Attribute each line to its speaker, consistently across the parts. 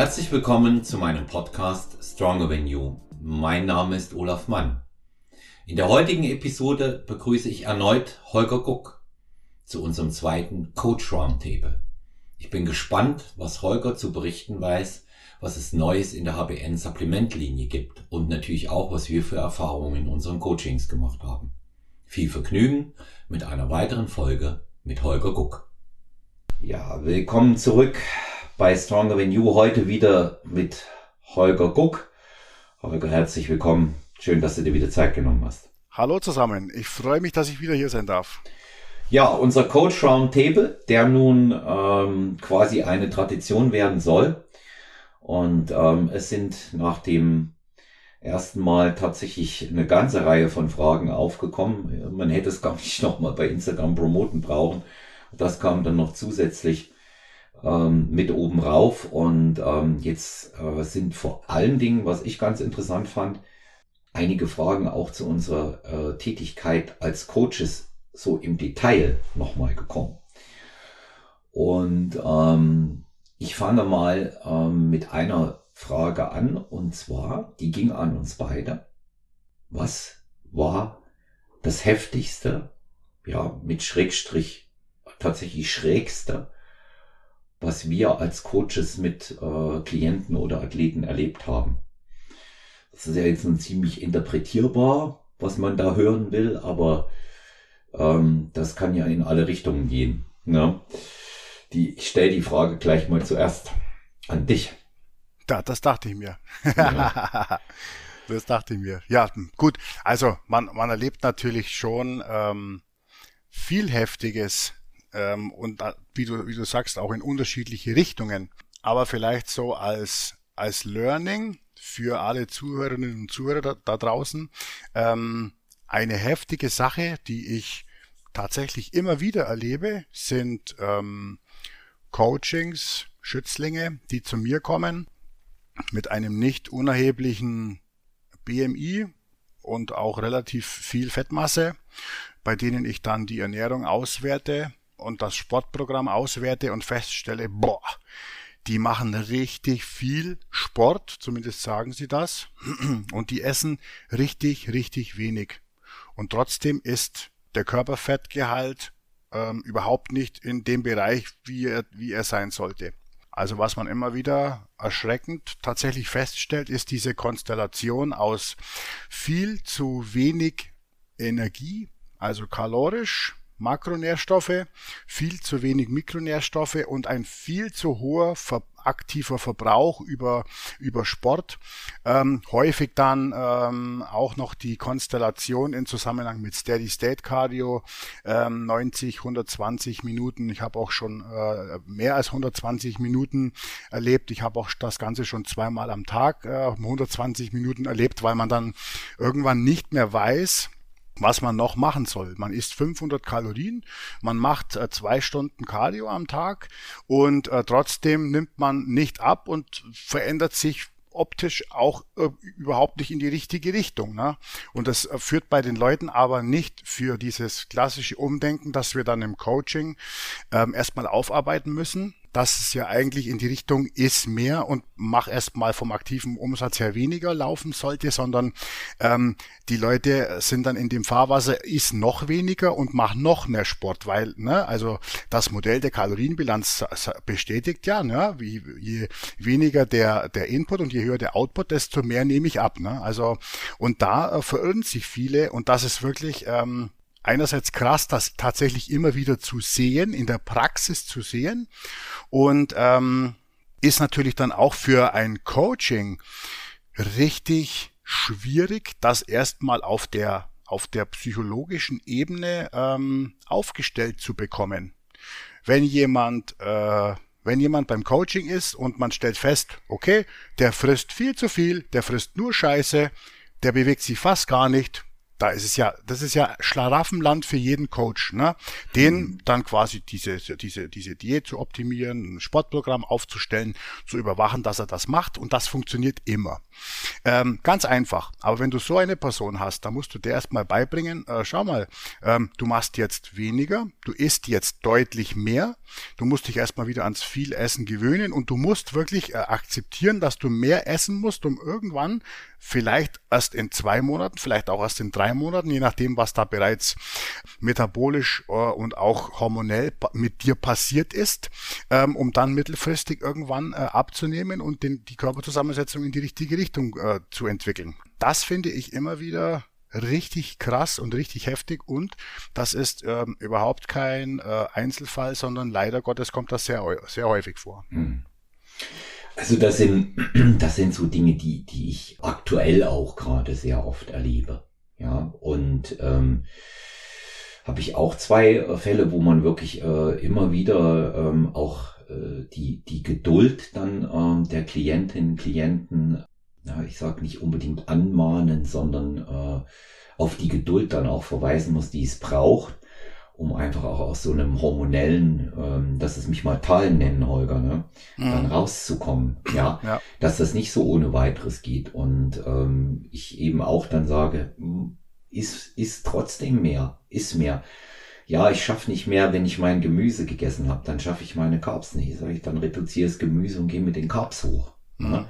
Speaker 1: Herzlich willkommen zu meinem Podcast Stronger Than You. Mein Name ist Olaf Mann. In der heutigen Episode begrüße ich erneut Holger Guck zu unserem zweiten Coach Roundtable. Ich bin gespannt, was Holger zu berichten weiß, was es Neues in der HBN Supplementlinie gibt und natürlich auch, was wir für Erfahrungen in unseren Coachings gemacht haben. Viel Vergnügen mit einer weiteren Folge mit Holger Guck. Ja, willkommen zurück bei Stronger Than You. Heute wieder mit Holger Guck. Holger, herzlich willkommen. Schön, dass du dir wieder Zeit genommen hast.
Speaker 2: Hallo zusammen. Ich freue mich, dass ich wieder hier sein darf.
Speaker 1: Ja, unser Coach Roundtable, der nun ähm, quasi eine Tradition werden soll. Und ähm, es sind nach dem ersten Mal tatsächlich eine ganze Reihe von Fragen aufgekommen. Man hätte es gar nicht nochmal bei Instagram promoten brauchen. Das kam dann noch zusätzlich ähm, mit oben rauf. Und ähm, jetzt äh, sind vor allen Dingen, was ich ganz interessant fand, einige Fragen auch zu unserer äh, Tätigkeit als Coaches so im Detail nochmal gekommen. Und ähm, ich fange mal ähm, mit einer Frage an, und zwar, die ging an uns beide. Was war das heftigste, ja, mit Schrägstrich tatsächlich schrägste, was wir als Coaches mit äh, Klienten oder Athleten erlebt haben. Das ist ja jetzt nun ziemlich interpretierbar, was man da hören will, aber ähm, das kann ja in alle Richtungen gehen. Ne? Die, ich stelle die Frage gleich mal zuerst an dich.
Speaker 2: Da, das dachte ich mir. Ja. das dachte ich mir. Ja, gut. Also man, man erlebt natürlich schon ähm, viel Heftiges ähm, und wie du, wie du sagst, auch in unterschiedliche Richtungen. Aber vielleicht so als, als Learning für alle Zuhörerinnen und Zuhörer da, da draußen ähm, eine heftige Sache, die ich tatsächlich immer wieder erlebe, sind ähm, Coachings, Schützlinge, die zu mir kommen mit einem nicht unerheblichen BMI und auch relativ viel Fettmasse, bei denen ich dann die Ernährung auswerte und das Sportprogramm auswerte und feststelle, boah, die machen richtig viel Sport, zumindest sagen sie das, und die essen richtig, richtig wenig. Und trotzdem ist der Körperfettgehalt ähm, überhaupt nicht in dem Bereich, wie er, wie er sein sollte. Also was man immer wieder erschreckend tatsächlich feststellt, ist diese Konstellation aus viel zu wenig Energie, also kalorisch, Makronährstoffe, viel zu wenig Mikronährstoffe und ein viel zu hoher ver aktiver Verbrauch über, über Sport. Ähm, häufig dann ähm, auch noch die Konstellation in Zusammenhang mit Steady State Cardio, ähm, 90, 120 Minuten. Ich habe auch schon äh, mehr als 120 Minuten erlebt. Ich habe auch das Ganze schon zweimal am Tag äh, 120 Minuten erlebt, weil man dann irgendwann nicht mehr weiß, was man noch machen soll. Man isst 500 Kalorien, man macht äh, zwei Stunden Cardio am Tag und äh, trotzdem nimmt man nicht ab und verändert sich optisch auch äh, überhaupt nicht in die richtige Richtung. Ne? Und das äh, führt bei den Leuten aber nicht für dieses klassische Umdenken, das wir dann im Coaching ähm, erstmal aufarbeiten müssen, dass es ja eigentlich in die Richtung ist mehr und mach erstmal vom aktiven Umsatz her weniger laufen sollte, sondern ähm, die Leute sind dann in dem Fahrwasser, ist noch weniger und mach noch mehr Sport, weil, ne, also das Modell der Kalorienbilanz bestätigt ja, ne, wie, je weniger der, der Input und je höher der Output, desto mehr nehme ich ab. Ne? Also, und da äh, verirren sich viele und das ist wirklich ähm, einerseits krass, das tatsächlich immer wieder zu sehen, in der Praxis zu sehen und ähm, ist natürlich dann auch für ein Coaching richtig schwierig, das erstmal auf der auf der psychologischen Ebene ähm, aufgestellt zu bekommen. Wenn jemand äh, wenn jemand beim Coaching ist und man stellt fest, okay, der frisst viel zu viel, der frisst nur Scheiße, der bewegt sich fast gar nicht, da ist es ja, das ist ja Schlaraffenland für jeden Coach, ne? Den mhm. dann quasi diese, diese, diese Diät zu optimieren, ein Sportprogramm aufzustellen, zu überwachen, dass er das macht und das funktioniert immer. Ähm, ganz einfach. Aber wenn du so eine Person hast, dann musst du dir erstmal beibringen, äh, schau mal, ähm, du machst jetzt weniger, du isst jetzt deutlich mehr, du musst dich erstmal wieder ans viel Essen gewöhnen und du musst wirklich äh, akzeptieren, dass du mehr essen musst, um irgendwann vielleicht erst in zwei Monaten, vielleicht auch erst in drei Monaten, je nachdem, was da bereits metabolisch äh, und auch hormonell mit dir passiert ist, ähm, um dann mittelfristig irgendwann äh, abzunehmen und den, die Körperzusammensetzung in die richtige Richtung äh, zu entwickeln. Das finde ich immer wieder richtig krass und richtig heftig und das ist ähm, überhaupt kein äh, Einzelfall, sondern leider Gottes kommt das sehr, sehr häufig vor. Hm.
Speaker 1: Also das sind, das sind so Dinge, die, die ich aktuell auch gerade sehr oft erlebe. Ja, und ähm, habe ich auch zwei äh, Fälle, wo man wirklich äh, immer wieder ähm, auch äh, die, die Geduld dann ähm, der Klientinnen, Klienten, ja, ich sage nicht unbedingt anmahnen, sondern äh, auf die Geduld dann auch verweisen muss, die es braucht, um einfach auch aus so einem hormonellen, ähm, dass es mich mal Tal nennen, Holger, ne, mhm. dann rauszukommen. Ja? ja, dass das nicht so ohne weiteres geht. Und ähm, ich eben auch dann sage, hm, ist, ist trotzdem mehr, ist mehr. Ja, ich schaffe nicht mehr, wenn ich mein Gemüse gegessen habe, dann schaffe ich meine Carbs nicht. Sag ich, dann reduziere das Gemüse und gehe mit den Carbs hoch. Mhm. Ja?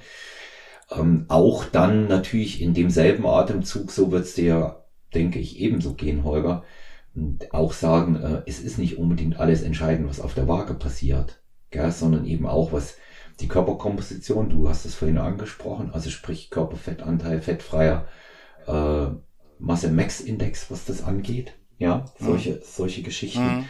Speaker 1: Ähm, auch dann natürlich in demselben Atemzug, so wird's dir, denke ich, ebenso gehen, Holger, auch sagen, äh, es ist nicht unbedingt alles entscheidend, was auf der Waage passiert, gell, sondern eben auch, was die Körperkomposition, du hast es vorhin angesprochen, also sprich Körperfettanteil, fettfreier äh, Masse Max Index, was das angeht, ja, solche, mhm. solche Geschichten. Mhm.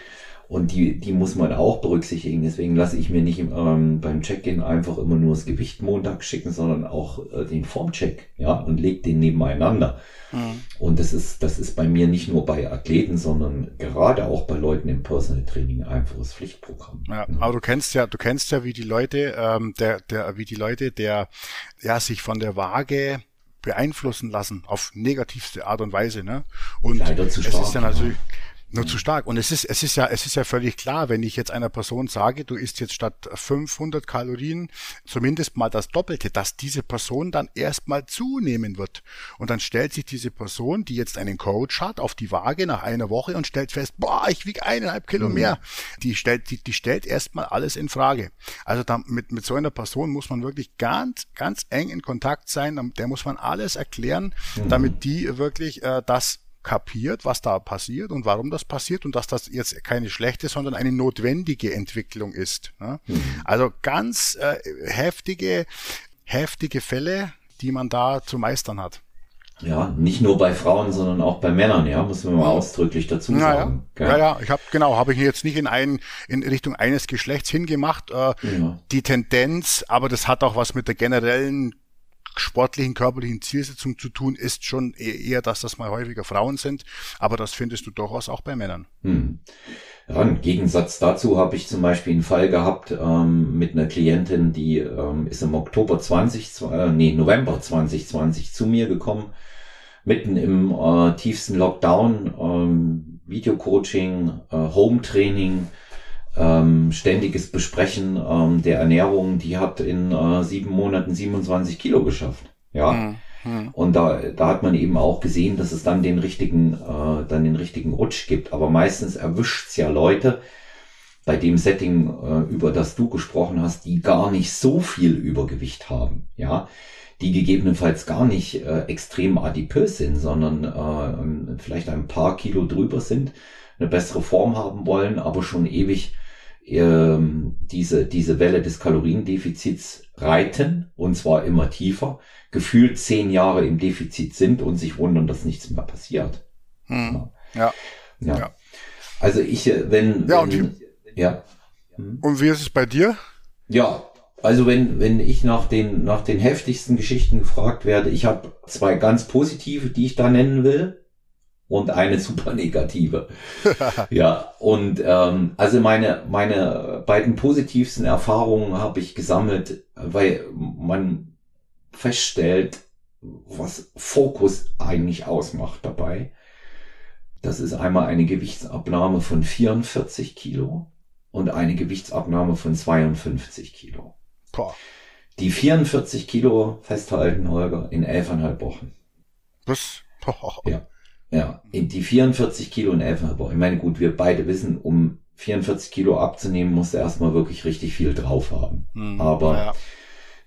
Speaker 1: Und die, die muss man auch berücksichtigen. Deswegen lasse ich mir nicht ähm, beim Check-in einfach immer nur das Gewicht Montag schicken, sondern auch äh, den Formcheck, ja, und leg den nebeneinander. Mhm. Und das ist, das ist bei mir nicht nur bei Athleten, sondern gerade auch bei Leuten im Personal Training ein einfaches Pflichtprogramm.
Speaker 2: Ja, aber du kennst ja, du kennst ja, wie die Leute, ähm, der, der, wie die Leute, der ja sich von der Waage beeinflussen lassen auf negativste Art und Weise, ne? Und Leider zu stark, es ist ja natürlich, ja nur zu stark. Und es ist, es ist ja, es ist ja völlig klar, wenn ich jetzt einer Person sage, du isst jetzt statt 500 Kalorien zumindest mal das Doppelte, dass diese Person dann erstmal zunehmen wird. Und dann stellt sich diese Person, die jetzt einen Coach hat, auf die Waage nach einer Woche und stellt fest, boah, ich wiege eineinhalb Kilo mhm. mehr. Die stellt, die, die stellt erstmal alles in Frage. Also da, mit, mit so einer Person muss man wirklich ganz, ganz eng in Kontakt sein. Der muss man alles erklären, mhm. damit die wirklich äh, das kapiert, was da passiert und warum das passiert und dass das jetzt keine schlechte, sondern eine notwendige Entwicklung ist. Ne? Mhm. Also ganz äh, heftige, heftige Fälle, die man da zu meistern hat.
Speaker 1: Ja, nicht nur bei Frauen, sondern auch bei Männern, ja, muss man mal ausdrücklich dazu sagen.
Speaker 2: Ja, ja, ja ich habe genau, habe ich jetzt nicht in einen in Richtung eines Geschlechts hingemacht. Äh, ja. Die Tendenz, aber das hat auch was mit der generellen sportlichen, körperlichen Zielsetzung zu tun, ist schon e-, eher, dass das mal häufiger Frauen sind. Aber das findest du durchaus auch bei Männern. Hm.
Speaker 1: Ja, im Gegensatz dazu habe ich zum Beispiel einen Fall gehabt ähm, mit einer Klientin, die ähm, ist im Oktober 20, äh, nee, November 2020 zu mir gekommen, mitten im äh, tiefsten Lockdown, ähm, Videocoaching, äh, Home-Training, ähm, ständiges Besprechen ähm, der Ernährung, die hat in äh, sieben Monaten 27 Kilo geschafft. Ja. Mhm. Und da, da hat man eben auch gesehen, dass es dann den richtigen, äh, dann den richtigen Rutsch gibt. Aber meistens erwischt's ja Leute bei dem Setting, äh, über das du gesprochen hast, die gar nicht so viel Übergewicht haben. Ja. Die gegebenenfalls gar nicht äh, extrem adipös sind, sondern äh, vielleicht ein paar Kilo drüber sind, eine bessere Form haben wollen, aber schon ewig ähm, diese, diese Welle des Kaloriendefizits reiten, und zwar immer tiefer, gefühlt zehn Jahre im Defizit sind und sich wundern, dass nichts mehr passiert. Hm. Ja. ja. ja. Also ich, äh, wenn,
Speaker 2: ja, wenn, und, ja. Hm? Und wie ist es bei dir?
Speaker 1: Ja, also wenn, wenn ich nach den, nach den heftigsten Geschichten gefragt werde, ich habe zwei ganz positive, die ich da nennen will und eine super negative. ja, und ähm, also meine, meine beiden positivsten Erfahrungen habe ich gesammelt, weil man feststellt, was Fokus eigentlich ausmacht dabei. Das ist einmal eine Gewichtsabnahme von 44 Kilo und eine Gewichtsabnahme von 52 Kilo. Boah. Die 44 Kilo festhalten, Holger, in elfeinhalb Wochen.
Speaker 2: Was?
Speaker 1: Ja. Ja, in die 44 Kilo in Wochen. Ich meine, gut, wir beide wissen, um 44 Kilo abzunehmen, musst du erstmal wirklich richtig viel drauf haben. Hm, Aber ja.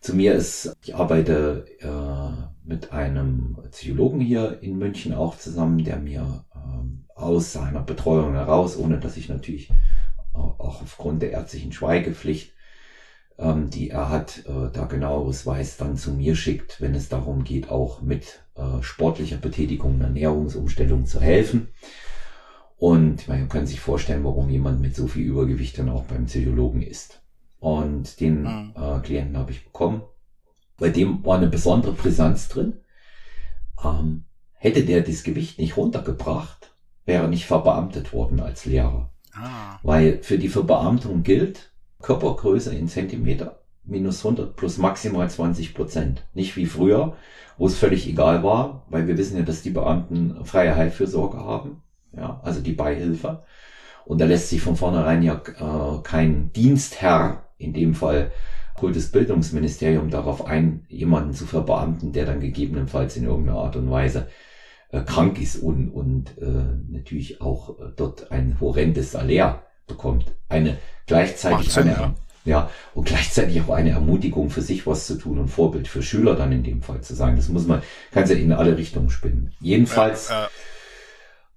Speaker 1: zu mir ist, ich arbeite äh, mit einem Psychologen hier in München auch zusammen, der mir ähm, aus seiner Betreuung heraus, ohne dass ich natürlich auch aufgrund der ärztlichen Schweigepflicht, ähm, die er hat, äh, da genaueres weiß, dann zu mir schickt, wenn es darum geht, auch mit äh, sportlicher Betätigung, Ernährungsumstellung zu helfen. Und man kann sich vorstellen, warum jemand mit so viel Übergewicht dann auch beim Psychologen ist. Und den mhm. äh, Klienten habe ich bekommen. Bei dem war eine besondere Brisanz drin. Ähm, hätte der das Gewicht nicht runtergebracht, wäre nicht verbeamtet worden als Lehrer. Ah. Weil für die Verbeamtung gilt Körpergröße in Zentimeter minus 100 plus maximal 20 Prozent. Nicht wie früher, wo es völlig egal war, weil wir wissen ja, dass die Beamten freie Heilfürsorge haben, ja, also die Beihilfe. Und da lässt sich von vornherein ja äh, kein Dienstherr, in dem Fall Kultusbildungsministerium, darauf ein, jemanden zu verbeamten, der dann gegebenenfalls in irgendeiner Art und Weise äh, krank ist und, und äh, natürlich auch äh, dort ein horrendes Salär bekommt. Eine gleichzeitig eine, ja. ja. und gleichzeitig auch eine Ermutigung für sich was zu tun und Vorbild für Schüler dann in dem Fall zu sagen. Das muss man, kann ja in alle Richtungen spinnen. Jedenfalls äh, äh.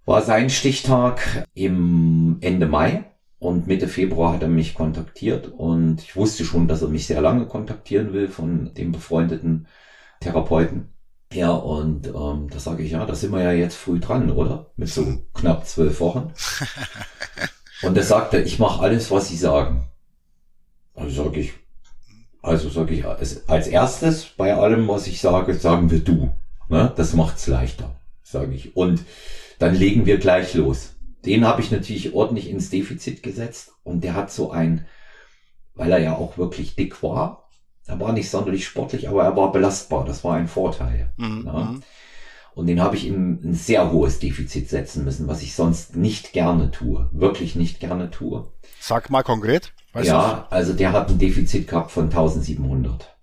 Speaker 1: war sein Stichtag im Ende Mai und Mitte Februar hat er mich kontaktiert und ich wusste schon, dass er mich sehr lange kontaktieren will von dem befreundeten Therapeuten. Ja, und ähm, da sage ich, ja, da sind wir ja jetzt früh dran, oder? Mit so knapp zwölf Wochen. Und er sagte, ich mache alles, was Sie sagen. Also sage ich, also sage ich, als erstes bei allem, was ich sage, sagen wir du. Ne? Das macht's leichter, sage ich. Und dann legen wir gleich los. Den habe ich natürlich ordentlich ins Defizit gesetzt und der hat so ein, weil er ja auch wirklich dick war, er war nicht sonderlich sportlich, aber er war belastbar. Das war ein Vorteil. Mhm. Ja. Mhm. Und den habe ich in ein sehr hohes Defizit setzen müssen, was ich sonst nicht gerne tue. Wirklich nicht gerne tue.
Speaker 2: Sag mal konkret.
Speaker 1: Weißt ja, du? also der hat ein Defizit gehabt von 1700.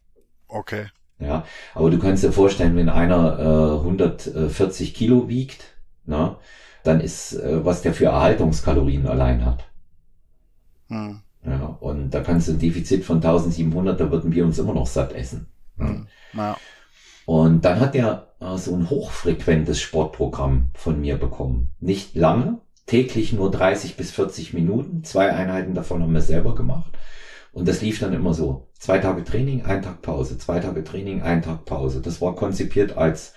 Speaker 2: Okay.
Speaker 1: Ja, aber du kannst dir vorstellen, wenn einer äh, 140 Kilo wiegt, na, dann ist, äh, was der für Erhaltungskalorien allein hat. Hm. Ja, und da kannst du ein Defizit von 1700, da würden wir uns immer noch satt essen. Hm. Ja. Und dann hat er äh, so ein hochfrequentes Sportprogramm von mir bekommen. Nicht lange, täglich nur 30 bis 40 Minuten. Zwei Einheiten davon haben wir selber gemacht. Und das lief dann immer so. Zwei Tage Training, ein Tag Pause. Zwei Tage Training, ein Tag Pause. Das war konzipiert als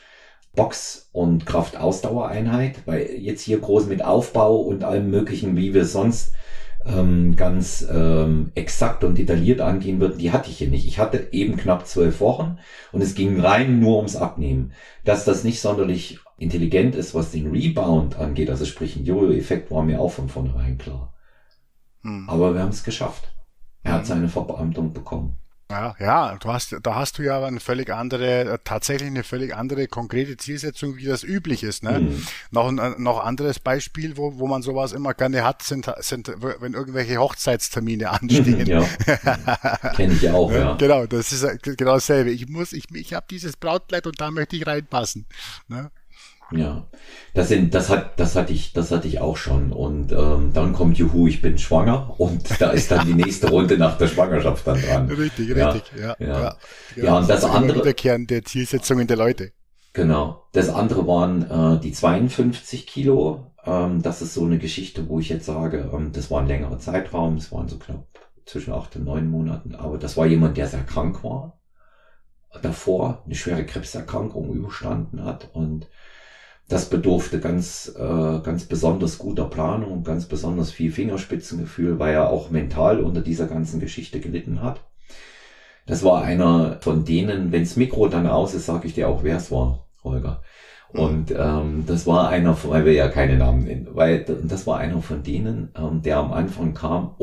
Speaker 1: Box- und Kraftausdauereinheit, weil jetzt hier groß mit Aufbau und allem möglichen, wie wir sonst ähm, ganz ähm, exakt und detailliert angehen würden, die hatte ich hier nicht. Ich hatte eben knapp zwölf Wochen und es ging rein nur ums Abnehmen. Dass das nicht sonderlich intelligent ist, was den Rebound angeht, also sprich ein Jojo-Effekt, war mir auch von vornherein klar. Hm. Aber wir haben es geschafft. Er hat hm. seine Verbeamtung bekommen.
Speaker 2: Ja, ja, du hast, da hast du ja eine völlig andere, äh, tatsächlich eine völlig andere konkrete Zielsetzung, wie das üblich ist. Ne? Mhm. Noch ein äh, noch anderes Beispiel, wo, wo man sowas immer gerne hat, sind, sind wenn irgendwelche Hochzeitstermine anstehen.
Speaker 1: Ja, kenne ich auch, ja.
Speaker 2: Genau, das ist äh, genau dasselbe. Ich muss, ich, ich habe dieses Brautkleid und da möchte ich reinpassen. Ne?
Speaker 1: Ja, das sind, das hat, das hatte ich, das hatte ich auch schon. Und ähm, dann kommt Juhu, ich bin schwanger und da ist dann die nächste Runde nach der Schwangerschaft dann dran.
Speaker 2: Richtig, ja, richtig, ja. Ja, ja.
Speaker 1: ja und das, das andere.
Speaker 2: Wiederkehren der Zielsetzungen der Leute.
Speaker 1: Genau. Das andere waren äh, die 52 Kilo. Ähm, das ist so eine Geschichte, wo ich jetzt sage, ähm, das war ein längerer Zeitraum, es waren so knapp zwischen acht und neun Monaten, aber das war jemand, der sehr krank war. Davor eine schwere Krebserkrankung überstanden hat und das bedurfte ganz, äh, ganz besonders guter Planung und ganz besonders viel Fingerspitzengefühl, weil er auch mental unter dieser ganzen Geschichte gelitten hat. Das war einer von denen, wenns Mikro dann aus ist, sage ich dir auch, wer es war, Holger. Mhm. Und ähm, das war einer, weil wir ja keine Namen nennen, weil das war einer von denen, ähm, der am Anfang kam,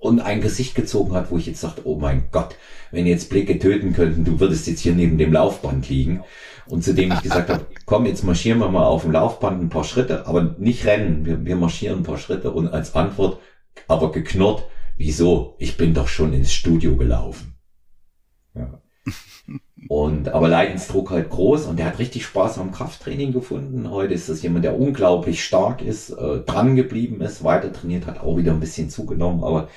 Speaker 1: und ein Gesicht gezogen hat, wo ich jetzt sagte, oh mein Gott, wenn jetzt Blicke töten könnten, du würdest jetzt hier neben dem Laufband liegen. Und zu dem ich gesagt habe, komm, jetzt marschieren wir mal auf dem Laufband ein paar Schritte, aber nicht rennen, wir, wir marschieren ein paar Schritte und als Antwort aber geknurrt, wieso? Ich bin doch schon ins Studio gelaufen. Ja. Und aber Leidensdruck halt groß und der hat richtig Spaß am Krafttraining gefunden. Heute ist das jemand, der unglaublich stark ist, äh, dran geblieben ist, weiter trainiert hat, auch wieder ein bisschen zugenommen, aber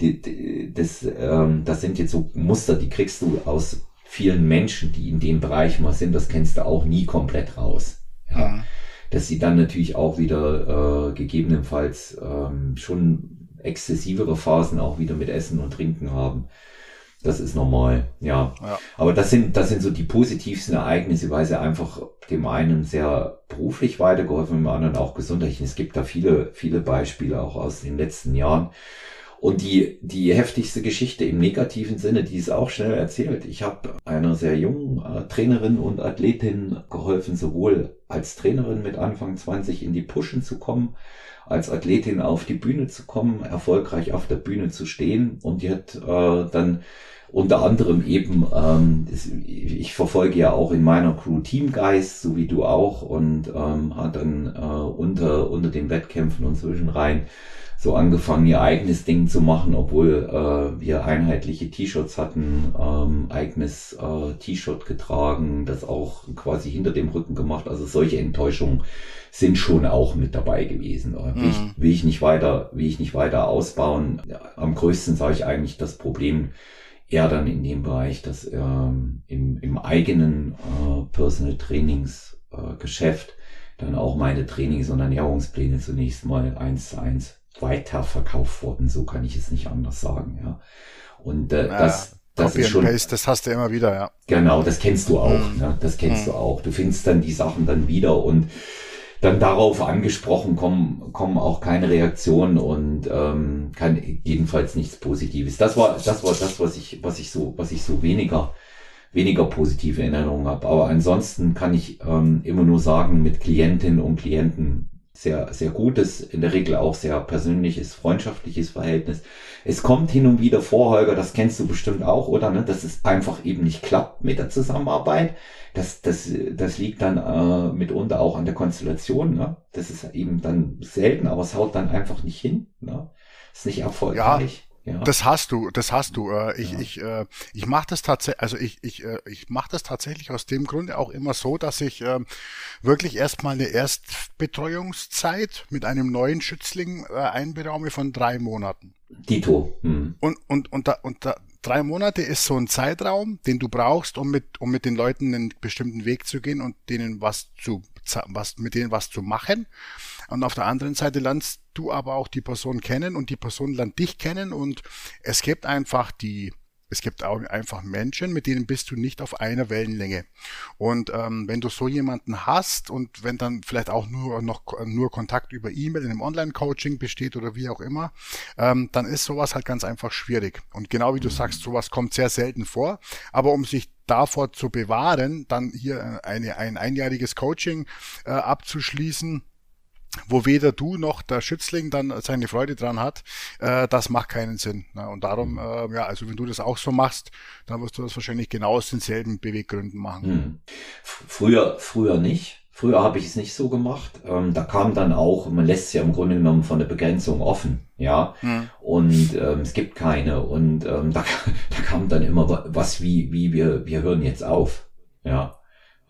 Speaker 1: die, die, das, ähm, das sind jetzt so Muster, die kriegst du aus vielen Menschen, die in dem Bereich mal sind, das kennst du auch nie komplett raus. Ja. ja. Dass sie dann natürlich auch wieder äh, gegebenenfalls ähm, schon exzessivere Phasen auch wieder mit Essen und Trinken haben. Das ist normal, ja. ja. Aber das sind, das sind so die positivsten Ereignisse, weil sie einfach dem einen sehr beruflich weitergeholfen, dem anderen auch gesundheitlich. Es gibt da viele, viele Beispiele auch aus den letzten Jahren. Und die, die heftigste Geschichte im negativen Sinne, die ist auch schnell erzählt. Ich habe einer sehr jungen äh, Trainerin und Athletin geholfen, sowohl als Trainerin mit Anfang 20 in die Pushen zu kommen, als Athletin auf die Bühne zu kommen, erfolgreich auf der Bühne zu stehen. Und die hat äh, dann unter anderem eben, ähm, ich verfolge ja auch in meiner Crew Teamgeist, so wie du auch, und ähm, hat dann äh, unter, unter den Wettkämpfen und zwischenrein so angefangen, ihr eigenes Ding zu machen, obwohl äh, wir einheitliche T-Shirts hatten, ähm, eigenes äh, T-Shirt getragen, das auch quasi hinter dem Rücken gemacht. Also solche Enttäuschungen sind schon auch mit dabei gewesen. Will, ich, mhm. will ich nicht weiter, will ich nicht weiter ausbauen. Am größten sage ich eigentlich das Problem eher dann in dem Bereich, dass ähm, im, im eigenen äh, Personal Trainings äh, Geschäft dann auch meine Trainings- und Ernährungspläne zunächst mal eins zu eins weiterverkauft wurden. So kann ich es nicht anders sagen, ja. Und äh, ja, das, das ist schon.
Speaker 2: Paste, das hast du immer wieder, ja.
Speaker 1: Genau, das kennst du auch. Mhm. Ne? Das kennst mhm. du auch. Du findest dann die Sachen dann wieder und dann darauf angesprochen kommen, kommen auch keine Reaktionen und ähm, kann jedenfalls nichts Positives. Das war, das war das, was ich, was ich so, was ich so weniger, weniger positive Erinnerungen habe. Aber ansonsten kann ich ähm, immer nur sagen, mit Klientinnen und Klienten sehr, sehr gutes, in der Regel auch sehr persönliches, freundschaftliches Verhältnis. Es kommt hin und wieder vor, Holger, das kennst du bestimmt auch, oder? Ne? Dass es einfach eben nicht klappt mit der Zusammenarbeit. Das, das, das liegt dann äh, mitunter auch an der Konstellation. Ne? Das ist eben dann selten, aber es haut dann einfach nicht hin. Ne? Ist nicht erfolgreich.
Speaker 2: Ja. Ja. Das hast du, das hast du. Äh, ich, ja. ich, äh, ich mache das tatsächlich, also ich, ich, äh, ich mache das tatsächlich aus dem Grunde auch immer so, dass ich äh, wirklich erstmal eine Erstbetreuungszeit mit einem neuen Schützling äh, einberaume von drei Monaten.
Speaker 1: Dito. Hm.
Speaker 2: Und, und, und, da, und da, drei Monate ist so ein Zeitraum, den du brauchst, um mit, um mit den Leuten einen bestimmten Weg zu gehen und denen was zu, was, mit denen was zu machen. Und auf der anderen Seite lernst du aber auch die Person kennen und die Person lernt dich kennen und es gibt einfach die es gibt auch einfach Menschen, mit denen bist du nicht auf einer Wellenlänge. Und ähm, wenn du so jemanden hast und wenn dann vielleicht auch nur noch nur Kontakt über E-Mail in einem Online-Coaching besteht oder wie auch immer, ähm, dann ist sowas halt ganz einfach schwierig. Und genau wie du sagst, sowas kommt sehr selten vor. Aber um sich davor zu bewahren, dann hier eine, ein einjähriges Coaching äh, abzuschließen, wo weder du noch der Schützling dann seine Freude dran hat, äh, das macht keinen Sinn. Ne? Und darum, äh, ja, also wenn du das auch so machst, dann wirst du das wahrscheinlich genau aus denselben Beweggründen machen. Hm.
Speaker 1: Früher, früher nicht. Früher habe ich es nicht so gemacht. Ähm, da kam dann auch, man lässt es ja im Grunde genommen von der Begrenzung offen, ja. Hm. Und ähm, es gibt keine. Und ähm, da, da kam dann immer was wie, wie wir, wir hören jetzt auf. Ja.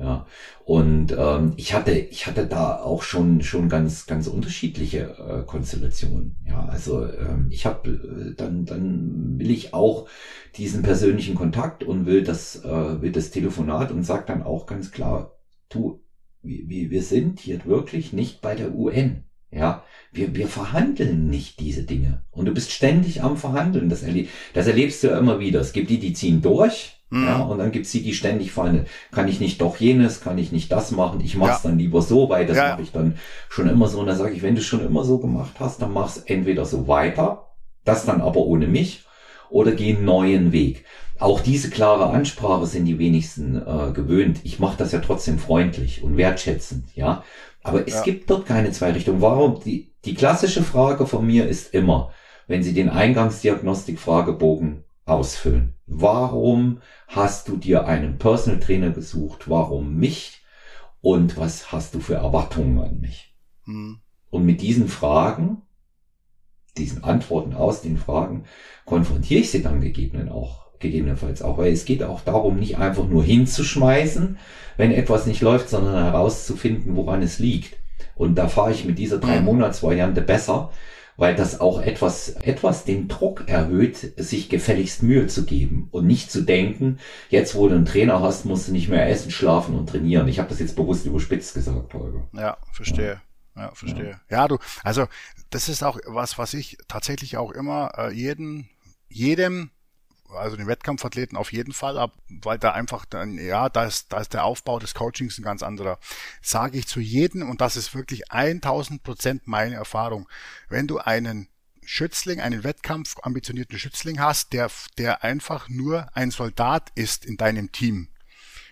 Speaker 1: Ja, und ähm, ich hatte, ich hatte da auch schon schon ganz ganz unterschiedliche äh, Konstellationen. Ja, also ähm, ich habe äh, dann dann will ich auch diesen persönlichen Kontakt und will das äh, will das Telefonat und sag dann auch ganz klar, du, wir, wir sind hier wirklich nicht bei der UN. Ja, wir, wir verhandeln nicht diese Dinge. Und du bist ständig am Verhandeln. Das, erleb das erlebst du ja immer wieder. Es gibt die, die ziehen durch Mhm. Ja, und dann gibt's die, die ständig fallen. Kann ich nicht doch jenes, kann ich nicht das machen, ich mach's ja. dann lieber so, weil das ja. mache ich dann schon immer so. Und da sage ich, wenn du schon immer so gemacht hast, dann mach's entweder so weiter, das dann aber ohne mich, oder geh einen neuen Weg. Auch diese klare Ansprache sind die wenigsten äh, gewöhnt. Ich mache das ja trotzdem freundlich und wertschätzend, ja. Aber es ja. gibt dort keine zwei Richtungen. Warum? Die, die klassische Frage von mir ist immer, wenn Sie den Eingangsdiagnostik-Fragebogen ausfüllen. Warum hast du dir einen Personal Trainer gesucht? Warum mich? Und was hast du für Erwartungen an mich? Hm. Und mit diesen Fragen, diesen Antworten aus den Fragen, konfrontiere ich sie dann gegebenen auch, gegebenenfalls auch, weil es geht auch darum, nicht einfach nur hinzuschmeißen, wenn etwas nicht läuft, sondern herauszufinden, woran es liegt. Und da fahre ich mit dieser drei hm. Monats Variante besser, weil das auch etwas, etwas den Druck erhöht, sich gefälligst Mühe zu geben und nicht zu denken, jetzt wo du einen Trainer hast, musst du nicht mehr essen, schlafen und trainieren. Ich habe das jetzt bewusst überspitzt gesagt, Holger.
Speaker 2: Ja, verstehe. Ja. verstehe. Ja. ja, du, also das ist auch was, was ich tatsächlich auch immer äh, jeden, jedem also den Wettkampfathleten auf jeden Fall ab, weil da einfach dann, ja, da ist, da ist der Aufbau des Coachings ein ganz anderer. Sage ich zu jedem, und das ist wirklich 1000 Prozent meine Erfahrung, wenn du einen Schützling, einen Wettkampf ambitionierten Schützling hast, der, der einfach nur ein Soldat ist in deinem Team,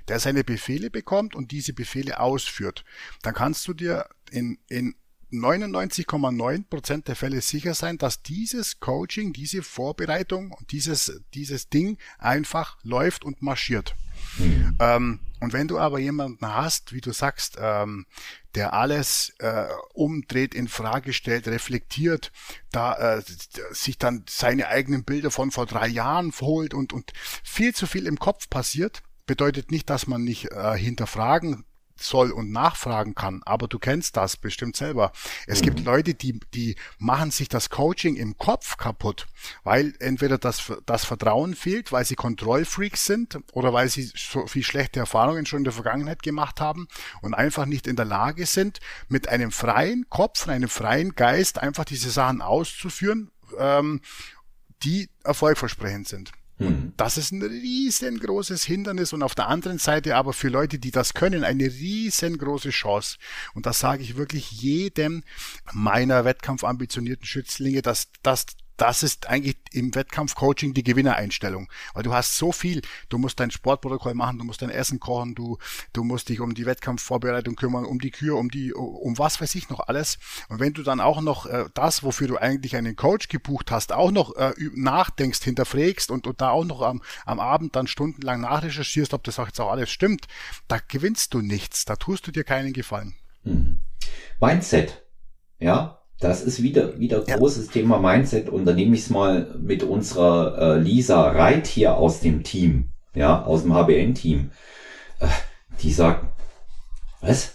Speaker 2: der seine Befehle bekommt und diese Befehle ausführt, dann kannst du dir in, in 99,9% der Fälle sicher sein, dass dieses Coaching, diese Vorbereitung und dieses, dieses Ding einfach läuft und marschiert. Mhm. Ähm, und wenn du aber jemanden hast, wie du sagst, ähm, der alles äh, umdreht, in Frage stellt, reflektiert, da äh, sich dann seine eigenen Bilder von vor drei Jahren holt und, und viel zu viel im Kopf passiert, bedeutet nicht, dass man nicht äh, hinterfragen soll und nachfragen kann. Aber du kennst das bestimmt selber. Es mhm. gibt Leute, die, die machen sich das Coaching im Kopf kaputt, weil entweder das, das Vertrauen fehlt, weil sie Kontrollfreaks sind oder weil sie so viel schlechte Erfahrungen schon in der Vergangenheit gemacht haben und einfach nicht in der Lage sind, mit einem freien Kopf und einem freien Geist einfach diese Sachen auszuführen, ähm, die erfolgversprechend sind. Mhm. Das ist ein riesengroßes Hindernis und auf der anderen Seite aber für Leute, die das können, eine riesengroße Chance. Und das sage ich wirklich jedem meiner wettkampfambitionierten Schützlinge, dass das das ist eigentlich im Wettkampfcoaching die Gewinnereinstellung, weil du hast so viel, du musst dein Sportprotokoll machen, du musst dein Essen kochen, du du musst dich um die Wettkampfvorbereitung kümmern, um die Kür, um die um was weiß ich noch alles. Und wenn du dann auch noch äh, das, wofür du eigentlich einen Coach gebucht hast, auch noch äh, nachdenkst, hinterfragst und, und da auch noch am, am Abend dann stundenlang nachrecherchierst, ob das auch jetzt auch alles stimmt, da gewinnst du nichts, da tust du dir keinen Gefallen.
Speaker 1: Mhm. Mindset, ja, das ist wieder, wieder ja. großes Thema Mindset und da nehme ich es mal mit unserer äh, Lisa Reit hier aus dem Team, ja, aus dem HBN-Team. Äh, die sagt, was?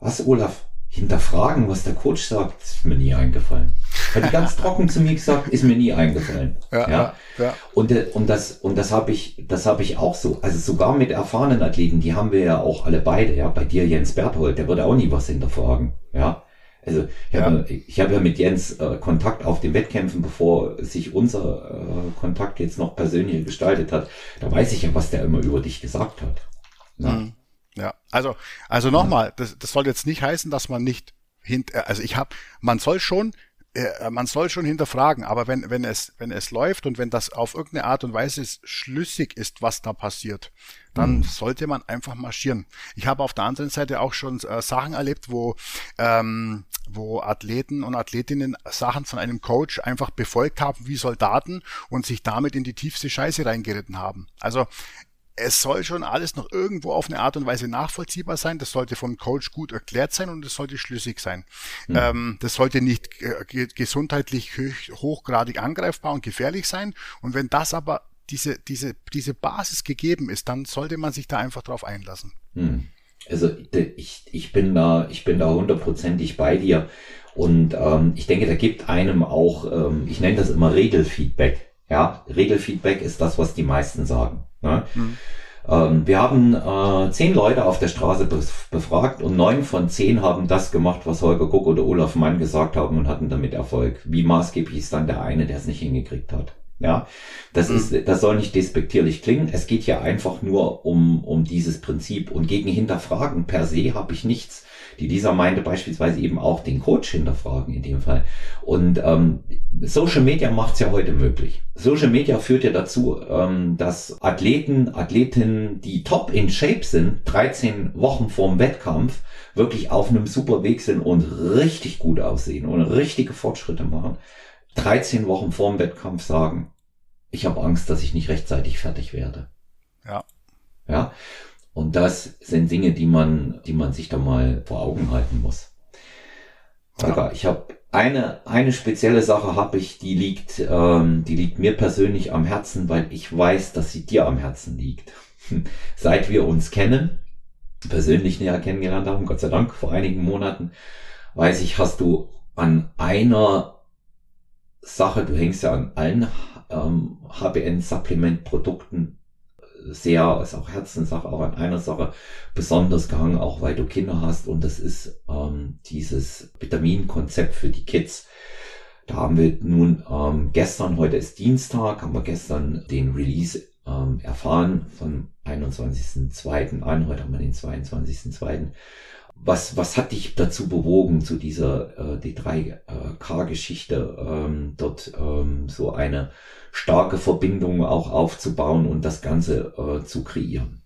Speaker 1: Was, Olaf? Hinterfragen, was der Coach sagt, ist mir nie eingefallen. Hat die ganz trocken zu mir gesagt, ist mir nie eingefallen. Ja, ja. ja. Und, äh, und das, und das habe ich, das habe ich auch so. Also sogar mit erfahrenen Athleten, die haben wir ja auch alle beide. Ja, bei dir Jens Berthold, der würde auch nie was hinterfragen. Ja, also ich ja. habe hab ja mit Jens äh, Kontakt auf den Wettkämpfen, bevor sich unser äh, Kontakt jetzt noch persönlich gestaltet hat. Da weiß ich ja, was der immer über dich gesagt hat.
Speaker 2: Ja, mhm. ja. also also nochmal, das, das soll jetzt nicht heißen, dass man nicht hint, also ich habe, man soll schon äh, man soll schon hinterfragen, aber wenn, wenn, es, wenn es läuft und wenn das auf irgendeine Art und Weise schlüssig ist, was da passiert, dann mhm. sollte man einfach marschieren. Ich habe auf der anderen Seite auch schon äh, Sachen erlebt, wo, ähm, wo Athleten und Athletinnen Sachen von einem Coach einfach befolgt haben wie Soldaten und sich damit in die tiefste Scheiße reingeritten haben. Also es soll schon alles noch irgendwo auf eine Art und Weise nachvollziehbar sein. Das sollte vom Coach gut erklärt sein und es sollte schlüssig sein. Mhm. Ähm, das sollte nicht äh, gesundheitlich hochgradig angreifbar und gefährlich sein. Und wenn das aber diese, diese, diese Basis gegeben ist, dann sollte man sich da einfach drauf einlassen.
Speaker 1: Mhm. Also ich, ich bin da, ich bin da hundertprozentig bei dir. Und ähm, ich denke, da gibt einem auch, ähm, ich nenne das immer Regelfeedback. Ja, Regelfeedback ist das, was die meisten sagen. Ne? Mhm. Ähm, wir haben äh, zehn Leute auf der Straße befragt und neun von zehn haben das gemacht, was Holger Guck oder Olaf Mann gesagt haben und hatten damit Erfolg. Wie maßgeblich ist dann der eine, der es nicht hingekriegt hat? Ja, das mhm. ist, das soll nicht despektierlich klingen. Es geht hier einfach nur um, um dieses Prinzip und gegen Hinterfragen per se habe ich nichts. Die dieser meinte beispielsweise eben auch den Coach hinterfragen in dem Fall. Und ähm, Social Media macht es ja heute möglich. Social Media führt ja dazu, ähm, dass Athleten, Athletinnen, die top in Shape sind, 13 Wochen vorm Wettkampf, wirklich auf einem super Weg sind und richtig gut aussehen und richtige Fortschritte machen 13 Wochen vor dem Wettkampf sagen, ich habe Angst, dass ich nicht rechtzeitig fertig werde.
Speaker 2: Ja.
Speaker 1: Ja. Und das sind Dinge, die man, die man sich da mal vor Augen halten muss. Ja. ich habe eine, eine spezielle Sache habe ich, die liegt, ähm, die liegt mir persönlich am Herzen, weil ich weiß, dass sie dir am Herzen liegt. Seit wir uns kennen, persönlich näher kennengelernt haben, Gott sei Dank, vor einigen Monaten, weiß ich, hast du an einer Sache, du hängst ja an allen ähm, HBN-Supplement-Produkten sehr, ist auch Herzenssache, auch an einer Sache besonders gehangen, auch weil du Kinder hast und das ist ähm, dieses Vitaminkonzept für die Kids. Da haben wir nun ähm, gestern, heute ist Dienstag, haben wir gestern den Release ähm, erfahren vom 21.02. an, heute haben wir den 22.02. Was, was hat dich dazu bewogen, zu dieser äh, D3K-Geschichte äh, ähm, dort ähm, so eine starke Verbindung auch aufzubauen und das Ganze äh, zu kreieren?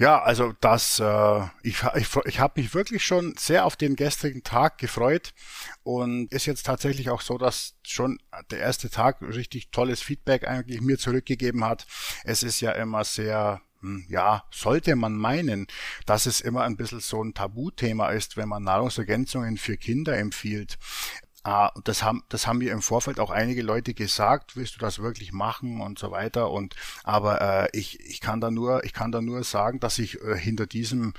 Speaker 2: Ja, also das, äh, ich, ich, ich habe mich wirklich schon sehr auf den gestrigen Tag gefreut und ist jetzt tatsächlich auch so, dass schon der erste Tag richtig tolles Feedback eigentlich mir zurückgegeben hat. Es ist ja immer sehr ja, sollte man meinen, dass es immer ein bisschen so ein Tabuthema ist, wenn man Nahrungsergänzungen für Kinder empfiehlt. Ah, das haben, das haben mir im Vorfeld auch einige Leute gesagt, willst du das wirklich machen und so weiter. Und aber äh, ich, ich kann da nur, ich kann da nur sagen, dass ich äh, hinter diesem,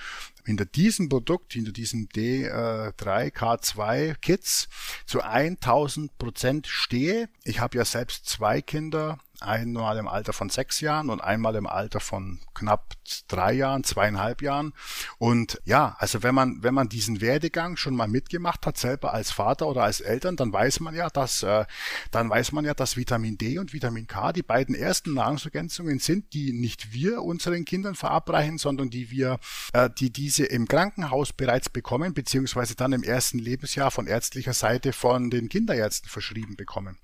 Speaker 2: hinter diesem Produkt, hinter diesem D3K2 Kits zu 1000 Prozent stehe. Ich habe ja selbst zwei Kinder einmal im Alter von sechs Jahren und einmal im Alter von knapp drei Jahren, zweieinhalb Jahren. Und ja, also wenn man, wenn man diesen Werdegang schon mal mitgemacht hat, selber als Vater oder als Eltern, dann weiß man ja, dass, äh, dann weiß man ja, dass Vitamin D und Vitamin K die beiden ersten Nahrungsergänzungen sind, die nicht wir unseren Kindern verabreichen, sondern die wir, äh, die diese im Krankenhaus bereits bekommen, beziehungsweise dann im ersten Lebensjahr von ärztlicher Seite von den Kinderärzten verschrieben bekommen.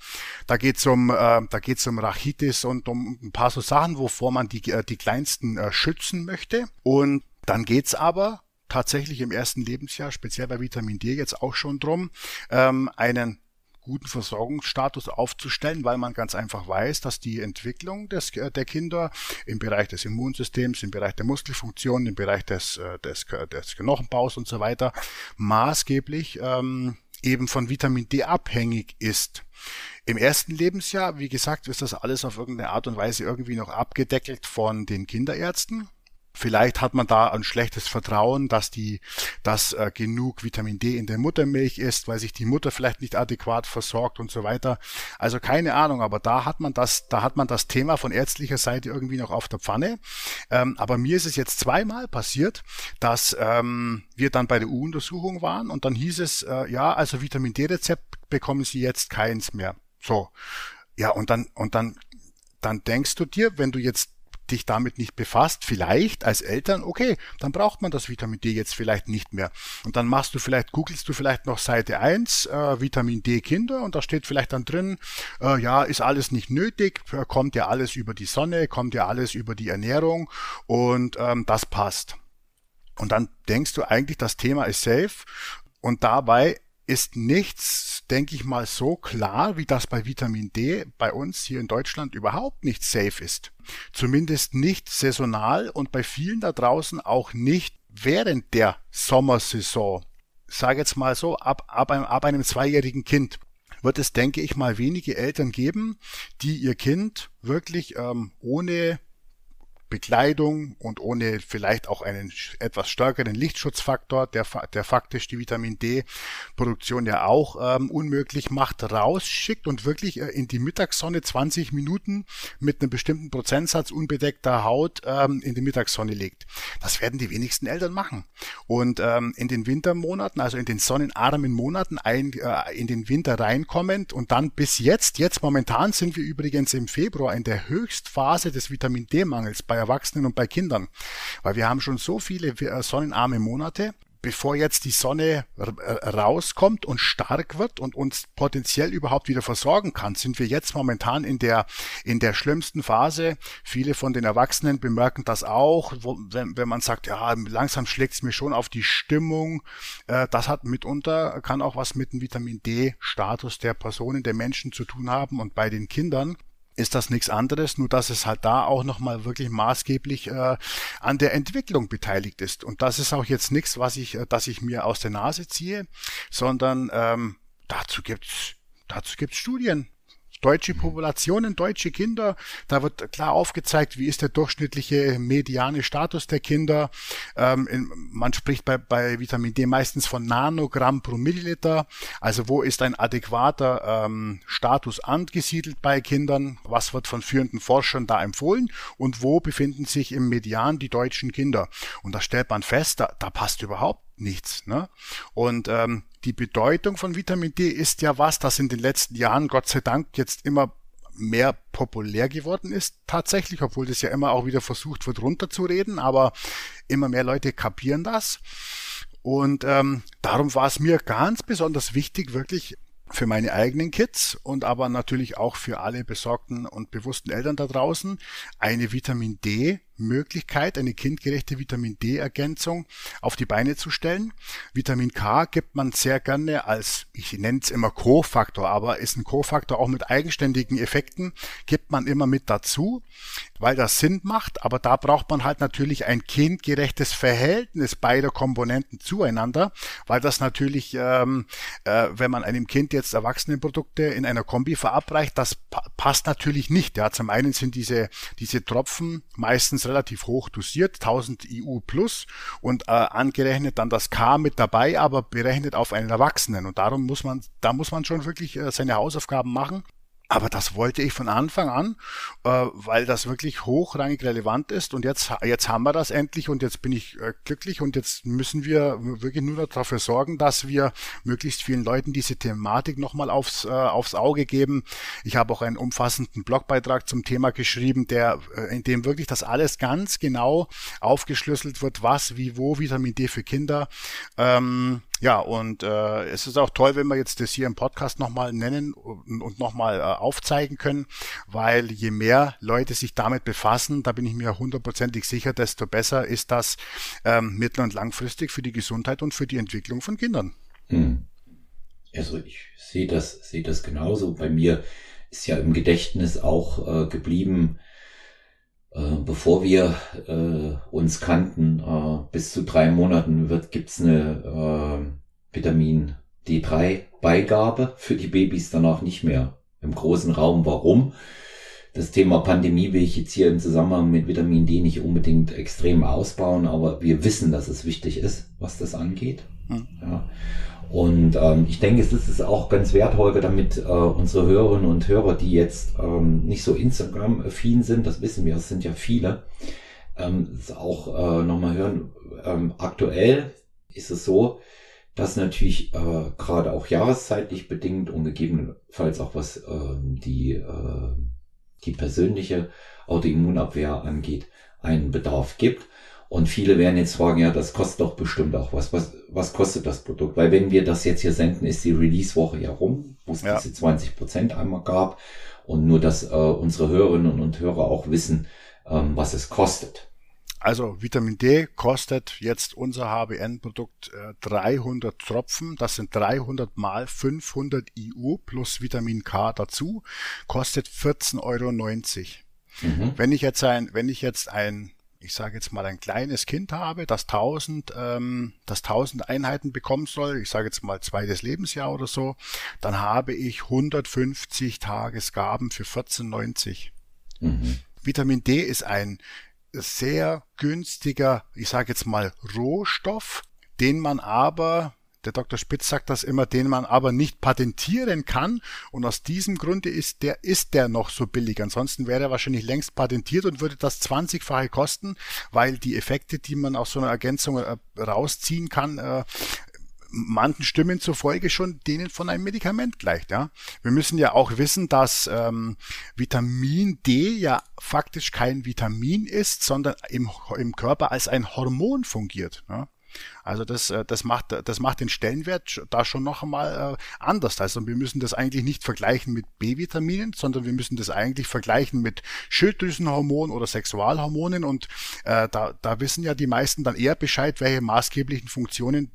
Speaker 2: Da geht's um, äh, da geht's um Rachid Bronchitis und um ein paar so Sachen, wovor man die, äh, die Kleinsten äh, schützen möchte. Und dann geht's aber tatsächlich im ersten Lebensjahr, speziell bei Vitamin D jetzt auch schon drum, ähm, einen guten Versorgungsstatus aufzustellen, weil man ganz einfach weiß, dass die Entwicklung des, äh, der Kinder im Bereich des Immunsystems, im Bereich der Muskelfunktion, im Bereich des, des, des Knochenbaus und so weiter maßgeblich ähm, eben von Vitamin D abhängig ist. Im ersten Lebensjahr, wie gesagt, ist das alles auf irgendeine Art und Weise irgendwie noch abgedeckelt von den Kinderärzten. Vielleicht hat man da ein schlechtes Vertrauen, dass die, dass äh, genug Vitamin D in der Muttermilch ist, weil sich die Mutter vielleicht nicht adäquat versorgt und so weiter. Also keine Ahnung, aber da hat man das, da hat man das Thema von ärztlicher Seite irgendwie noch auf der Pfanne. Ähm, aber mir ist es jetzt zweimal passiert, dass ähm, wir dann bei der U-Untersuchung waren und dann hieß es, äh, ja, also Vitamin D-Rezept bekommen Sie jetzt keins mehr. So. Ja, und dann, und dann, dann denkst du dir, wenn du jetzt dich damit nicht befasst, vielleicht als Eltern, okay, dann braucht man das Vitamin D jetzt vielleicht nicht mehr. Und dann machst du vielleicht, googelst du vielleicht noch Seite 1, äh, Vitamin D Kinder und da steht vielleicht dann drin, äh, ja, ist alles nicht nötig, äh, kommt ja alles über die Sonne, kommt ja alles über die Ernährung und ähm, das passt. Und dann denkst du eigentlich, das Thema ist safe und dabei ist nichts, denke ich mal, so klar, wie das bei Vitamin D bei uns hier in Deutschland überhaupt nicht safe ist. Zumindest nicht saisonal und bei vielen da draußen auch nicht während der Sommersaison. Sage jetzt mal so, ab, ab, einem, ab einem zweijährigen Kind wird es, denke ich mal, wenige Eltern geben, die ihr Kind wirklich ähm, ohne Bekleidung und ohne vielleicht auch einen etwas stärkeren Lichtschutzfaktor, der, der faktisch die Vitamin D-Produktion ja auch ähm, unmöglich macht, rausschickt und wirklich äh, in die Mittagssonne 20 Minuten mit einem bestimmten Prozentsatz unbedeckter Haut ähm, in die Mittagssonne legt. Das werden die wenigsten Eltern machen. Und ähm, in den Wintermonaten, also in den sonnenarmen Monaten, ein, äh, in den Winter reinkommend und dann bis jetzt, jetzt momentan sind wir übrigens im Februar in der Höchstphase des Vitamin D-Mangels bei Erwachsenen und bei Kindern. Weil wir haben schon so viele äh, sonnenarme Monate, bevor jetzt die Sonne rauskommt und stark wird und uns potenziell überhaupt wieder versorgen kann, sind wir jetzt momentan in der, in der schlimmsten Phase. Viele von den Erwachsenen bemerken das auch, wo, wenn, wenn man sagt, ja, langsam schlägt es mir schon auf die Stimmung. Äh, das hat mitunter, kann auch was mit dem Vitamin D-Status der Personen, der Menschen zu tun haben und bei den Kindern ist das nichts anderes, nur dass es halt da auch nochmal wirklich maßgeblich äh, an der Entwicklung beteiligt ist. Und das ist auch jetzt nichts, was ich, äh, dass ich mir aus der Nase ziehe, sondern ähm, dazu gibt's dazu gibt's Studien. Deutsche Populationen, deutsche Kinder, da wird klar aufgezeigt, wie ist der durchschnittliche mediane Status der Kinder. Ähm, in, man spricht bei, bei Vitamin D meistens von Nanogramm pro Milliliter. Also wo ist ein adäquater ähm, Status angesiedelt bei Kindern? Was wird von führenden Forschern da empfohlen? Und wo befinden sich im Median die deutschen Kinder? Und da stellt man fest, da, da passt überhaupt nichts. Ne? Und ähm, die Bedeutung von Vitamin D ist ja was, das in den letzten Jahren Gott sei Dank jetzt immer mehr populär geworden ist, tatsächlich, obwohl das ja immer auch wieder versucht wird runterzureden, aber immer mehr Leute kapieren das. Und ähm, darum war es mir ganz besonders wichtig, wirklich für meine eigenen Kids und aber natürlich auch für alle besorgten und bewussten Eltern da draußen eine Vitamin D Möglichkeit, eine kindgerechte Vitamin D-Ergänzung auf die Beine zu stellen. Vitamin K gibt man sehr gerne als, ich nenne es immer Co-Faktor, aber ist ein Co-Faktor auch mit eigenständigen Effekten, gibt man immer mit dazu, weil das Sinn macht, aber da braucht man halt natürlich ein kindgerechtes Verhältnis beider Komponenten zueinander, weil das natürlich, ähm, äh, wenn man einem Kind jetzt Erwachsenenprodukte in einer Kombi verabreicht, das pa passt natürlich nicht. Ja, zum einen sind diese, diese Tropfen meistens relativ hoch dosiert, 1000 EU plus und äh, angerechnet dann das K mit dabei, aber berechnet auf einen Erwachsenen. Und darum muss man, da muss man schon wirklich äh, seine Hausaufgaben machen. Aber das wollte ich von Anfang an, äh, weil das wirklich hochrangig relevant ist. Und jetzt, jetzt haben wir das endlich und jetzt bin ich äh, glücklich und jetzt müssen wir wirklich nur dafür sorgen, dass wir möglichst vielen Leuten diese Thematik nochmal aufs, äh, aufs Auge geben. Ich habe auch einen umfassenden Blogbeitrag zum Thema geschrieben, der, in dem wirklich das alles ganz genau aufgeschlüsselt wird, was, wie, wo, Vitamin D für Kinder. Ähm, ja, und äh, es ist auch toll, wenn wir jetzt das hier im Podcast nochmal nennen und, und nochmal äh, aufzeigen können, weil je mehr Leute sich damit befassen, da bin ich mir hundertprozentig sicher, desto besser ist das ähm, mittel- und langfristig für die Gesundheit und für die Entwicklung von Kindern. Hm.
Speaker 1: Also ich sehe das, sehe das genauso. Bei mir ist ja im Gedächtnis auch äh, geblieben, äh, bevor wir äh, uns kannten, äh, bis zu drei Monaten wird gibt's eine äh, Vitamin D3 Beigabe für die Babys danach nicht mehr im großen Raum. Warum? Das Thema Pandemie will ich jetzt hier im Zusammenhang mit Vitamin D nicht unbedingt extrem ausbauen, aber wir wissen, dass es wichtig ist, was das angeht. Hm. Ja. Und ähm, ich denke, es ist auch ganz wertvoll, damit äh, unsere Hörerinnen und Hörer, die jetzt ähm, nicht so Instagram-affin sind, das wissen wir, es sind ja viele, ähm, auch äh, nochmal hören. Ähm, aktuell ist es so, dass natürlich äh, gerade auch jahreszeitlich bedingt und gegebenenfalls auch was äh, die, äh, die persönliche Autoimmunabwehr angeht, einen Bedarf gibt. Und viele werden jetzt fragen, ja, das kostet doch bestimmt auch was. Was, was kostet das Produkt? Weil wenn wir das jetzt hier senden, ist die Release-Woche ja rum, wo es ja. diese 20 Prozent einmal gab. Und nur, dass äh, unsere Hörerinnen und Hörer auch wissen, ähm, was es kostet.
Speaker 2: Also Vitamin D kostet jetzt unser HBN-Produkt äh, 300 Tropfen. Das sind 300 mal 500 IU plus Vitamin K dazu. Kostet 14,90 Euro. Mhm. Wenn ich jetzt ein, wenn ich jetzt ein ich sage jetzt mal ein kleines Kind habe, das 1000, ähm, das 1000 Einheiten bekommen soll, ich sage jetzt mal zweites Lebensjahr oder so, dann habe ich 150 Tagesgaben für 14,90. Mhm. Vitamin D ist ein sehr günstiger, ich sage jetzt mal Rohstoff, den man aber der Dr. Spitz sagt das immer, den man aber nicht patentieren kann. Und aus diesem Grunde ist der, ist der noch so billig. Ansonsten wäre er wahrscheinlich längst patentiert und würde das 20-fache kosten, weil die Effekte, die man aus so einer Ergänzung äh, rausziehen kann, äh, manchen Stimmen zufolge schon denen von einem Medikament gleicht. Ja, wir müssen ja auch wissen, dass ähm, Vitamin D ja faktisch kein Vitamin ist, sondern im, im Körper als ein Hormon fungiert. Ja? Also das, äh, das macht, das macht den Stellenwert da schon noch einmal äh, anders. Also wir müssen das eigentlich nicht vergleichen mit B-Vitaminen, sondern wir müssen das eigentlich vergleichen mit Schilddrüsenhormonen oder Sexualhormonen und äh, da, da wissen ja die meisten dann eher Bescheid, welche maßgeblichen Funktionen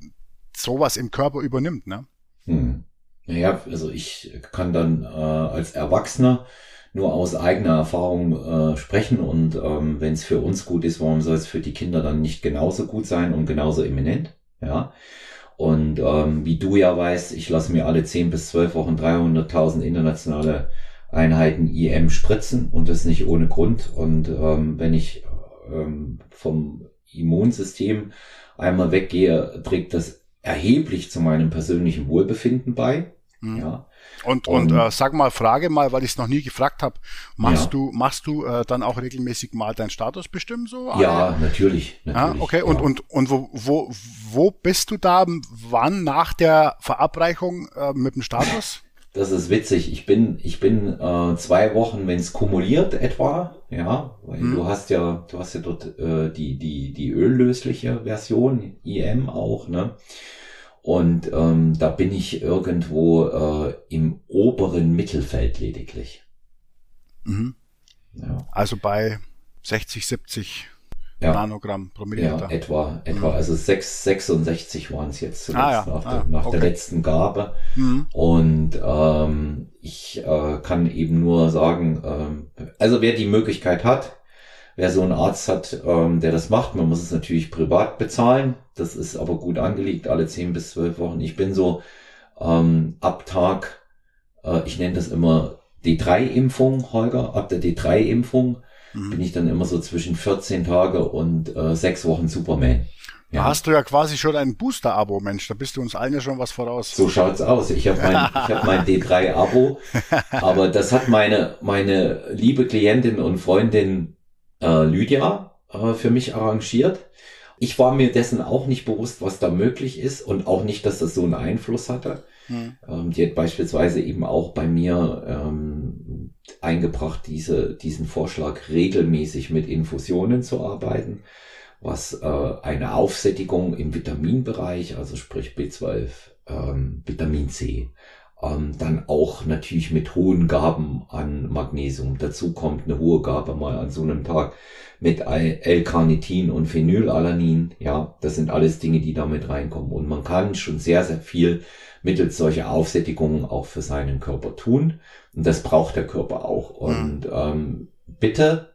Speaker 2: sowas im Körper übernimmt. Ne?
Speaker 1: Hm. Naja, also ich kann dann äh, als Erwachsener nur aus eigener Erfahrung äh, sprechen und ähm, wenn es für uns gut ist, warum soll es für die Kinder dann nicht genauso gut sein und genauso eminent? Ja. Und ähm, wie du ja weißt, ich lasse mir alle 10 bis 12 Wochen 300.000 internationale Einheiten IM spritzen und das nicht ohne Grund. Und ähm, wenn ich ähm, vom Immunsystem einmal weggehe, trägt das erheblich zu meinem persönlichen Wohlbefinden bei.
Speaker 2: Mhm. Ja. Und, und, und äh, sag mal, frage mal, weil ich es noch nie gefragt habe, machst ja. du, machst du äh, dann auch regelmäßig mal deinen Status bestimmen so?
Speaker 1: Ja, natürlich.
Speaker 2: natürlich ah, okay, ja. und, und, und wo, wo, wo bist du da, wann nach der Verabreichung äh, mit dem Status?
Speaker 1: Das ist witzig. Ich bin, ich bin äh, zwei Wochen, wenn es kumuliert etwa, ja, weil hm. du hast ja, du hast ja dort äh, die, die, die öllösliche Version, IM auch, ne? Und ähm, da bin ich irgendwo äh, im oberen Mittelfeld lediglich.
Speaker 2: Mhm. Ja. Also bei 60, 70 ja. Nanogramm pro Milliliter.
Speaker 1: Ja, etwa, etwa. Mhm. Also 6, 66 waren es jetzt zuletzt ah, ja. nach, ah, der, nach okay. der letzten Gabe. Mhm. Und ähm, ich äh, kann eben nur sagen, ähm, also wer die Möglichkeit hat, wer so einen Arzt hat, ähm, der das macht, man muss es natürlich privat bezahlen. Das ist aber gut angelegt, alle 10 bis 12 Wochen. Ich bin so ähm, ab Tag, äh, ich nenne das immer D3-Impfung, Holger, ab der D3-Impfung mhm. bin ich dann immer so zwischen 14 Tage und äh, 6 Wochen Superman.
Speaker 2: Ja. Da hast du ja quasi schon ein Booster-Abo, Mensch. Da bist du uns allen ja schon was voraus.
Speaker 1: So schaut's aus. Ich habe mein, ich hab mein D3-Abo, aber das hat meine, meine liebe Klientin und Freundin äh, Lydia äh, für mich arrangiert. Ich war mir dessen auch nicht bewusst, was da möglich ist und auch nicht, dass das so einen Einfluss hatte. Hm. Ähm, die hat beispielsweise eben auch bei mir ähm, eingebracht, diese, diesen Vorschlag regelmäßig mit Infusionen zu arbeiten, was äh, eine Aufsättigung im Vitaminbereich, also sprich B12, ähm, Vitamin C, ähm, dann auch natürlich mit hohen Gaben an Magnesium. Dazu kommt eine hohe Gabe mal an so einem Tag mit L-Carnitin und Phenylalanin. Ja, das sind alles Dinge, die damit reinkommen. Und man kann schon sehr, sehr viel mittels solcher Aufsättigungen auch für seinen Körper tun. Und das braucht der Körper auch. Und ähm, bitte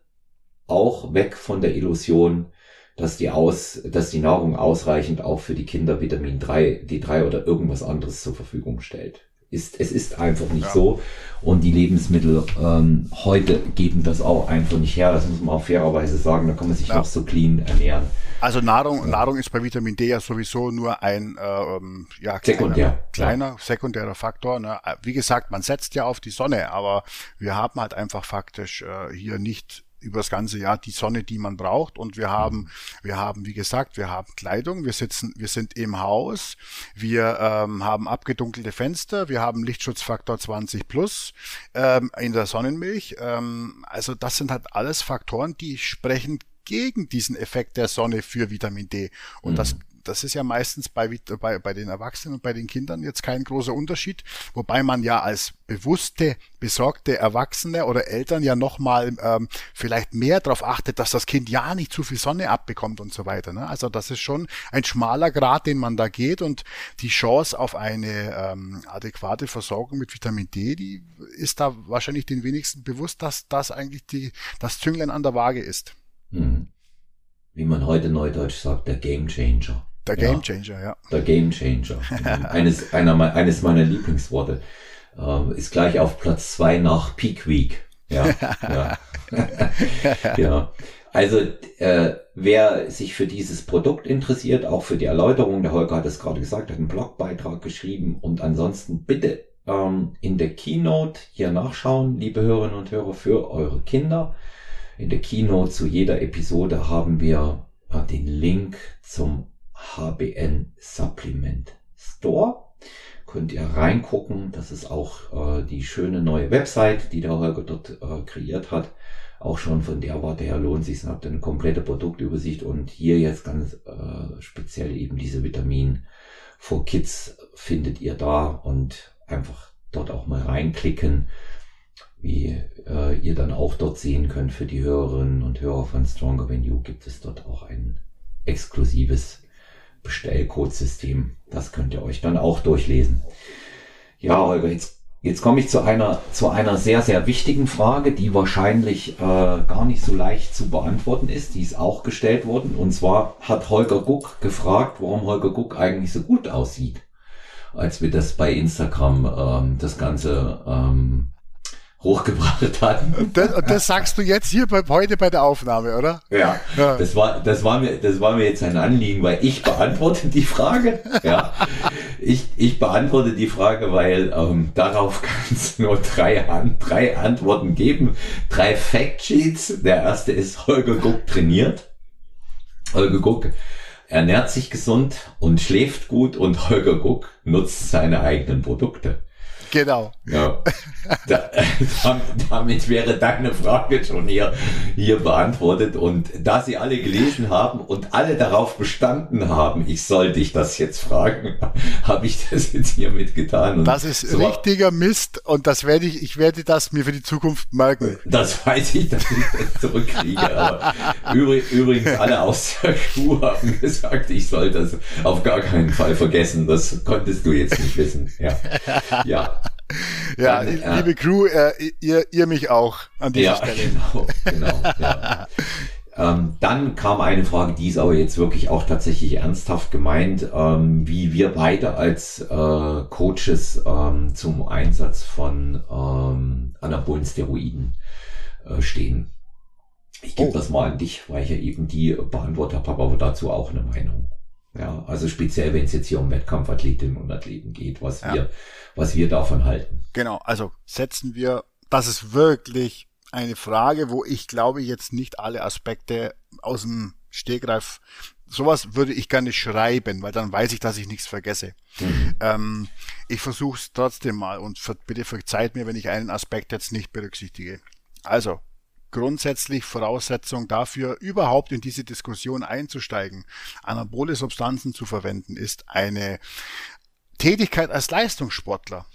Speaker 1: auch weg von der Illusion, dass die aus, dass die Nahrung ausreichend auch für die Kinder Vitamin 3, D3 oder irgendwas anderes zur Verfügung stellt ist, es ist einfach nicht ja. so. Und die Lebensmittel ähm, heute geben das auch einfach nicht her. Das muss man auch fairerweise sagen. Da kann man sich ja. noch so clean ernähren.
Speaker 2: Also Nahrung, ja. Nahrung ist bei Vitamin D ja sowieso nur ein ähm, ja, kleiner, Sekundär, kleiner sekundärer Faktor. Ne? Wie gesagt, man setzt ja auf die Sonne, aber wir haben halt einfach faktisch äh, hier nicht über das ganze Jahr die Sonne, die man braucht. Und wir haben, wir haben, wie gesagt, wir haben Kleidung, wir sitzen, wir sind im Haus, wir ähm, haben abgedunkelte Fenster, wir haben Lichtschutzfaktor 20 plus ähm, in der Sonnenmilch. Ähm, also das sind halt alles Faktoren, die sprechen gegen diesen Effekt der Sonne für Vitamin D. Und mhm. das das ist ja meistens bei, bei, bei den Erwachsenen und bei den Kindern jetzt kein großer Unterschied, wobei man ja als bewusste, besorgte Erwachsene oder Eltern ja nochmal ähm, vielleicht mehr darauf achtet, dass das Kind ja nicht zu viel Sonne abbekommt und so weiter. Ne? Also das ist schon ein schmaler Grad, den man da geht und die Chance auf eine ähm, adäquate Versorgung mit Vitamin D, die ist da wahrscheinlich den wenigsten bewusst, dass das eigentlich die, das Zünglein an der Waage ist. Hm.
Speaker 1: Wie man heute neudeutsch sagt, der Game Changer.
Speaker 2: Der Game Changer, ja.
Speaker 1: Der Game Changer. eines, einer, eines meiner Lieblingsworte. Ähm, ist gleich auf Platz zwei nach Peak Week. Ja, ja. ja. Also äh, wer sich für dieses Produkt interessiert, auch für die Erläuterung, der Holger hat es gerade gesagt, hat einen Blogbeitrag geschrieben und ansonsten bitte ähm, in der Keynote hier nachschauen, liebe Hörerinnen und Hörer, für eure Kinder. In der Keynote zu jeder Episode haben wir äh, den Link zum HBN Supplement Store. Könnt ihr reingucken. Das ist auch äh, die schöne neue Website, die der Holger dort äh, kreiert hat. auch schon von der Warte her lohnt sich, habt ihr eine komplette Produktübersicht und hier jetzt ganz äh, speziell eben diese Vitamin for Kids findet ihr da und einfach dort auch mal reinklicken, wie äh, ihr dann auch dort sehen könnt für die Hörerinnen und Hörer von Stronger You gibt es dort auch ein exklusives Bestellcodesystem. Das könnt ihr euch dann auch durchlesen. Ja, Holger, jetzt, jetzt komme ich zu einer, zu einer sehr, sehr wichtigen Frage, die wahrscheinlich äh, gar nicht so leicht zu beantworten ist. Die ist auch gestellt worden. Und zwar hat Holger Guck gefragt, warum Holger Guck eigentlich so gut aussieht, als wir das bei Instagram ähm, das Ganze ähm, hochgebracht hatten.
Speaker 2: Und das, das sagst du jetzt hier bei, heute bei der Aufnahme, oder?
Speaker 1: Ja, ja, Das, war, das, war mir, das war mir jetzt ein Anliegen, weil ich beantworte die Frage. Ja, ich, ich beantworte die Frage, weil ähm, darauf kann es nur drei, drei Antworten geben. Drei Factsheets. Der erste ist Holger Guck trainiert. Holger Guck ernährt sich gesund und schläft gut und Holger Guck nutzt seine eigenen Produkte.
Speaker 2: Genau.
Speaker 1: Ja. Da, damit wäre deine Frage schon hier, hier beantwortet. Und da sie alle gelesen haben und alle darauf bestanden haben, ich soll dich das jetzt fragen, habe ich das jetzt hiermit getan.
Speaker 2: Und das ist so, richtiger Mist und das werde ich, ich werde das mir für die Zukunft merken.
Speaker 1: Das weiß ich, dass ich das zurückkriege. Aber übrigens, alle aus der Schuhe haben gesagt, ich soll das auf gar keinen Fall vergessen. Das konntest du jetzt nicht wissen. Ja. Ja.
Speaker 2: Ja, Dann, äh, liebe Crew, äh, ihr, ihr mich auch an dieser ja, Stelle. Genau, genau.
Speaker 1: Ja. ähm, dann kam eine Frage, die ist aber jetzt wirklich auch tatsächlich ernsthaft gemeint, ähm, wie wir beide als äh, Coaches ähm, zum Einsatz von ähm, anabolen Steroiden äh, stehen. Ich gebe oh. das mal an dich, weil ich ja eben die beantwortet habe, aber dazu auch eine Meinung. Ja, also speziell, wenn es jetzt hier um Wettkampfathletinnen und Athleten geht, was ja. wir, was wir davon halten.
Speaker 2: Genau, also setzen wir, das ist wirklich eine Frage, wo ich glaube jetzt nicht alle Aspekte aus dem Stegreif, sowas würde ich gerne schreiben, weil dann weiß ich, dass ich nichts vergesse. Mhm. Ähm, ich versuche es trotzdem mal und bitte verzeiht mir, wenn ich einen Aspekt jetzt nicht berücksichtige. Also, grundsätzlich Voraussetzung dafür, überhaupt in diese Diskussion einzusteigen, anabole Substanzen zu verwenden, ist eine Tätigkeit als Leistungssportler.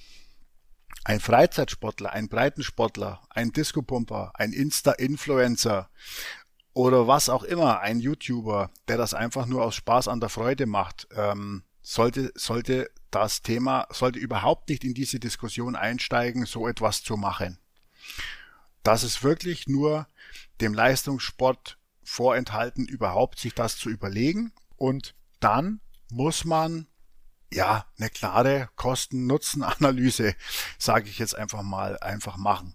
Speaker 2: Ein Freizeitsportler, ein Breitensportler, ein Disco-Pumper, ein Insta-Influencer oder was auch immer, ein YouTuber, der das einfach nur aus Spaß an der Freude macht, ähm, sollte, sollte das Thema, sollte überhaupt nicht in diese Diskussion einsteigen, so etwas zu machen. Das ist wirklich nur dem Leistungssport vorenthalten, überhaupt sich das zu überlegen. Und dann muss man ja eine klare Kosten-Nutzen-Analyse, sage ich jetzt einfach mal, einfach machen.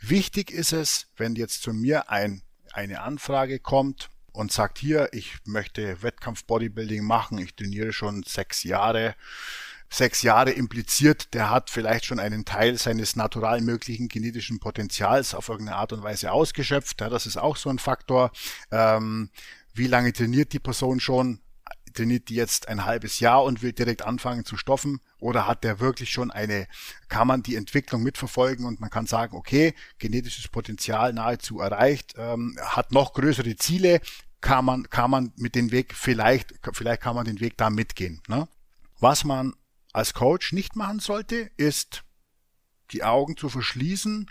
Speaker 2: Wichtig ist es, wenn jetzt zu mir ein, eine Anfrage kommt und sagt hier, ich möchte Wettkampf-Bodybuilding machen, ich trainiere schon sechs Jahre, sechs Jahre impliziert, der hat vielleicht schon einen Teil seines natural möglichen genetischen Potenzials auf irgendeine Art und Weise ausgeschöpft. Ja, das ist auch so ein Faktor. Ähm, wie lange trainiert die Person schon? Trainiert die jetzt ein halbes Jahr und will direkt anfangen zu stoffen? Oder hat der wirklich schon eine, kann man die Entwicklung mitverfolgen und man kann sagen, okay, genetisches Potenzial nahezu erreicht, ähm, hat noch größere Ziele, kann man, kann man mit dem Weg vielleicht, vielleicht kann man den Weg da mitgehen. Ne? Was man als Coach nicht machen sollte, ist die Augen zu verschließen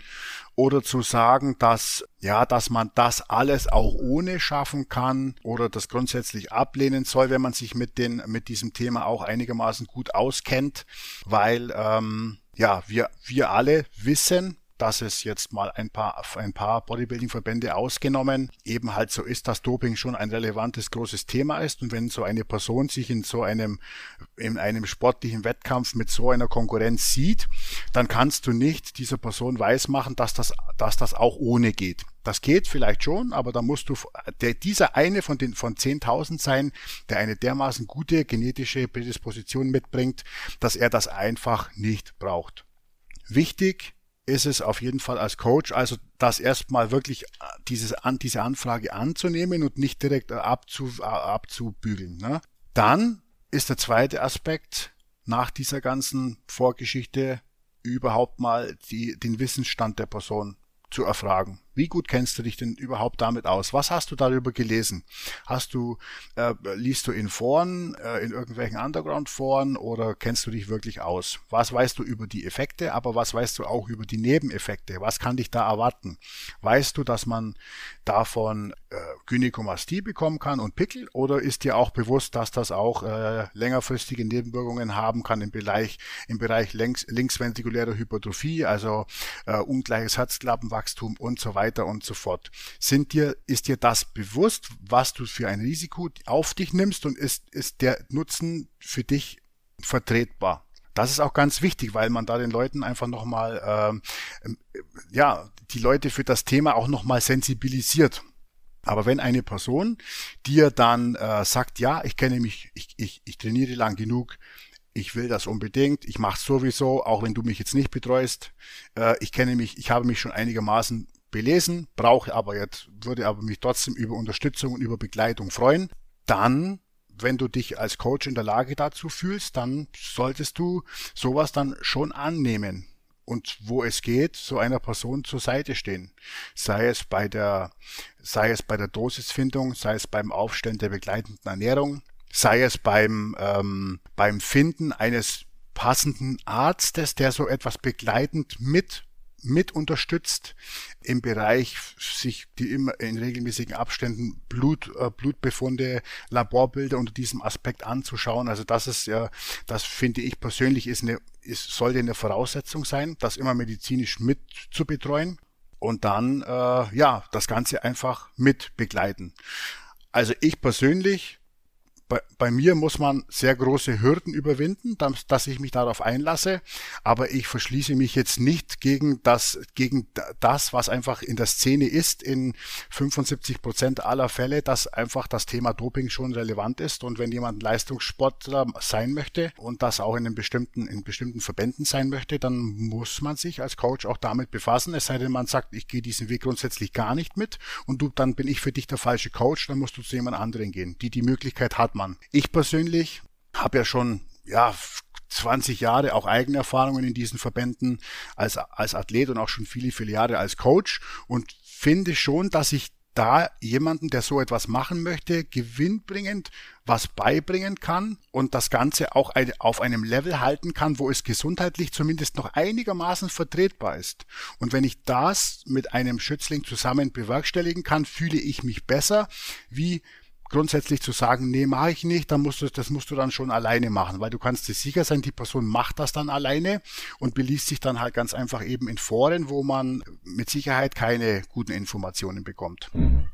Speaker 2: oder zu sagen, dass ja, dass man das alles auch ohne schaffen kann oder das grundsätzlich ablehnen soll, wenn man sich mit den mit diesem Thema auch einigermaßen gut auskennt, weil ähm, ja wir wir alle wissen, dass es jetzt mal ein paar, ein paar Bodybuilding-Verbände ausgenommen eben halt so ist, dass Doping schon ein relevantes, großes Thema ist. Und wenn so eine Person sich in so einem, in einem sportlichen Wettkampf mit so einer Konkurrenz sieht, dann kannst du nicht dieser Person weismachen, dass das, dass das auch ohne geht. Das geht vielleicht schon, aber da musst du der, dieser eine von den von 10.000 sein, der eine dermaßen gute genetische Prädisposition mitbringt, dass er das einfach nicht braucht. Wichtig ist es auf jeden Fall als Coach, also das erstmal wirklich äh, dieses, diese Anfrage anzunehmen und nicht direkt äh, abzu, äh, abzubügeln. Ne? Dann ist der zweite Aspekt nach dieser ganzen Vorgeschichte überhaupt mal die, den Wissensstand der Person zu erfragen. Wie gut kennst du dich denn überhaupt damit aus? Was hast du darüber gelesen? Hast du, äh, liest du in Foren, äh, in irgendwelchen Underground-Foren oder kennst du dich wirklich aus? Was weißt du über die Effekte, aber was weißt du auch über die Nebeneffekte? Was kann dich da erwarten? Weißt du, dass man davon äh, Gynäkomastie bekommen kann und Pickel oder ist dir auch bewusst, dass das auch äh, längerfristige Nebenwirkungen haben kann im Bereich, im Bereich links, linksventrikulärer Hypertrophie, also äh, ungleiches Herzklappenwachstum und so weiter und so fort. Sind dir, ist dir das bewusst, was du für ein Risiko auf dich nimmst und ist, ist der Nutzen für dich vertretbar? Das ist auch ganz wichtig, weil man da den Leuten einfach nochmal, ähm, ja, die Leute für das Thema auch nochmal sensibilisiert. Aber wenn eine Person dir dann äh, sagt, ja, ich kenne mich, ich, ich, ich trainiere lang genug, ich will das unbedingt, ich mache sowieso, auch wenn du mich jetzt nicht betreust, äh, ich kenne mich, ich habe mich schon einigermaßen belesen, brauche aber jetzt, würde aber mich trotzdem über Unterstützung und über Begleitung freuen, dann wenn du dich als Coach in der Lage dazu fühlst, dann solltest du sowas dann schon annehmen und wo es geht, so einer Person zur Seite stehen. Sei es bei der, sei es bei der Dosisfindung, sei es beim Aufstellen der begleitenden Ernährung, sei es beim, ähm, beim Finden eines passenden Arztes, der so etwas begleitend mit mit unterstützt im Bereich sich die immer in regelmäßigen Abständen Blut, äh, Blutbefunde, Laborbilder unter diesem Aspekt anzuschauen. Also das ist ja, das finde ich persönlich ist eine, ist, sollte eine Voraussetzung sein, das immer medizinisch mit zu betreuen und dann äh, ja das Ganze einfach mit begleiten. Also ich persönlich bei, bei mir muss man sehr große Hürden überwinden, dass, dass ich mich darauf einlasse, aber ich verschließe mich jetzt nicht gegen das, gegen das, was einfach in der Szene ist, in 75 Prozent aller Fälle, dass einfach das Thema Doping schon relevant ist. Und wenn jemand Leistungssportler sein möchte und das auch in einem bestimmten, in bestimmten Verbänden sein möchte, dann muss man sich als Coach auch damit befassen, es sei denn, man sagt, ich gehe diesen Weg grundsätzlich gar nicht mit und du, dann bin ich für dich der falsche Coach, dann musst du zu jemand anderen gehen, die die Möglichkeit hat man. Ich persönlich habe ja schon ja 20 Jahre auch eigene Erfahrungen in diesen Verbänden als, als Athlet und auch schon viele, viele Jahre als Coach und finde schon, dass ich da jemanden, der so etwas machen möchte, gewinnbringend was beibringen kann und das Ganze auch auf einem Level halten kann, wo es gesundheitlich zumindest noch einigermaßen vertretbar ist. Und wenn ich das mit einem Schützling zusammen bewerkstelligen kann, fühle ich mich besser, wie grundsätzlich zu sagen, nee, mache ich nicht, dann musst du, das musst du dann schon alleine machen, weil du kannst dir sicher sein, die Person macht das dann alleine und beliest sich dann halt ganz einfach eben in Foren, wo man mit Sicherheit keine guten Informationen bekommt. Mhm.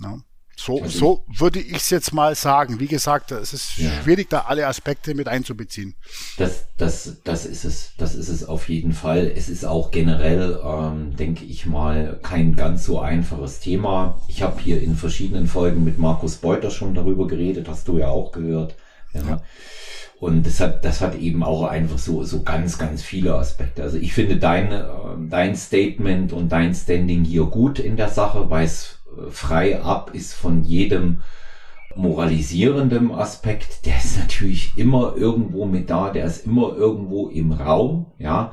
Speaker 2: Ja. So, also so würde ich es jetzt mal sagen. Wie gesagt, es ist ja. schwierig, da alle Aspekte mit einzubeziehen.
Speaker 1: Das, das, das ist es. Das ist es auf jeden Fall. Es ist auch generell, ähm, denke ich mal, kein ganz so einfaches Thema. Ich habe hier in verschiedenen Folgen mit Markus Beuter schon darüber geredet. Hast du ja auch gehört. Ja. ja. Und das hat, das hat eben auch einfach so, so ganz, ganz viele Aspekte. Also ich finde dein, äh, dein Statement und dein Standing hier gut in der Sache, weil es frei ab ist von jedem moralisierenden Aspekt, der ist natürlich immer irgendwo mit da, der ist immer irgendwo im Raum, ja.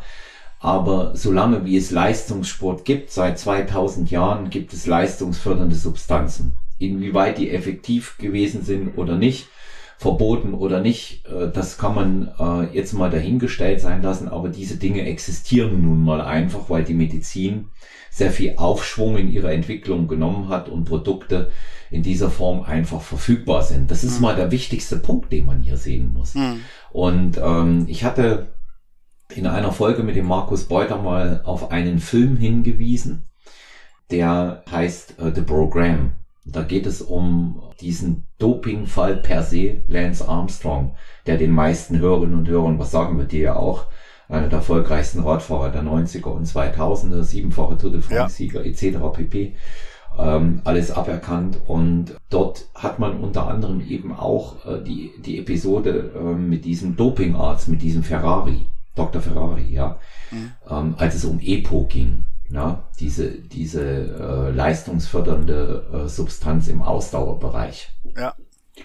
Speaker 1: Aber solange wie es Leistungssport gibt, seit 2000 Jahren gibt es leistungsfördernde Substanzen. Inwieweit die effektiv gewesen sind oder nicht, verboten oder nicht, äh, das kann man äh, jetzt mal dahingestellt sein lassen, aber diese Dinge existieren nun mal einfach, weil die Medizin sehr viel Aufschwung in ihrer Entwicklung genommen hat und Produkte in dieser Form einfach verfügbar sind. Das ist mhm. mal der wichtigste Punkt, den man hier sehen muss. Mhm. Und ähm, ich hatte in einer Folge mit dem Markus Beuter mal auf einen Film hingewiesen, der heißt uh, The Program. Da geht es um diesen Dopingfall per se, Lance Armstrong, der den meisten Hörerinnen und Hörern, was sagen wir dir ja auch, einer der erfolgreichsten Radfahrer der 90er und 2000er, siebenfache Tour de France-Sieger ja. etc. pp. Ähm, alles aberkannt und dort hat man unter anderem eben auch äh, die, die Episode äh, mit diesem Dopingarzt, mit diesem Ferrari, Dr. Ferrari, ja, mhm. ähm, als es um EPO ging. Ja, diese diese äh, leistungsfördernde äh, Substanz im Ausdauerbereich. Ja.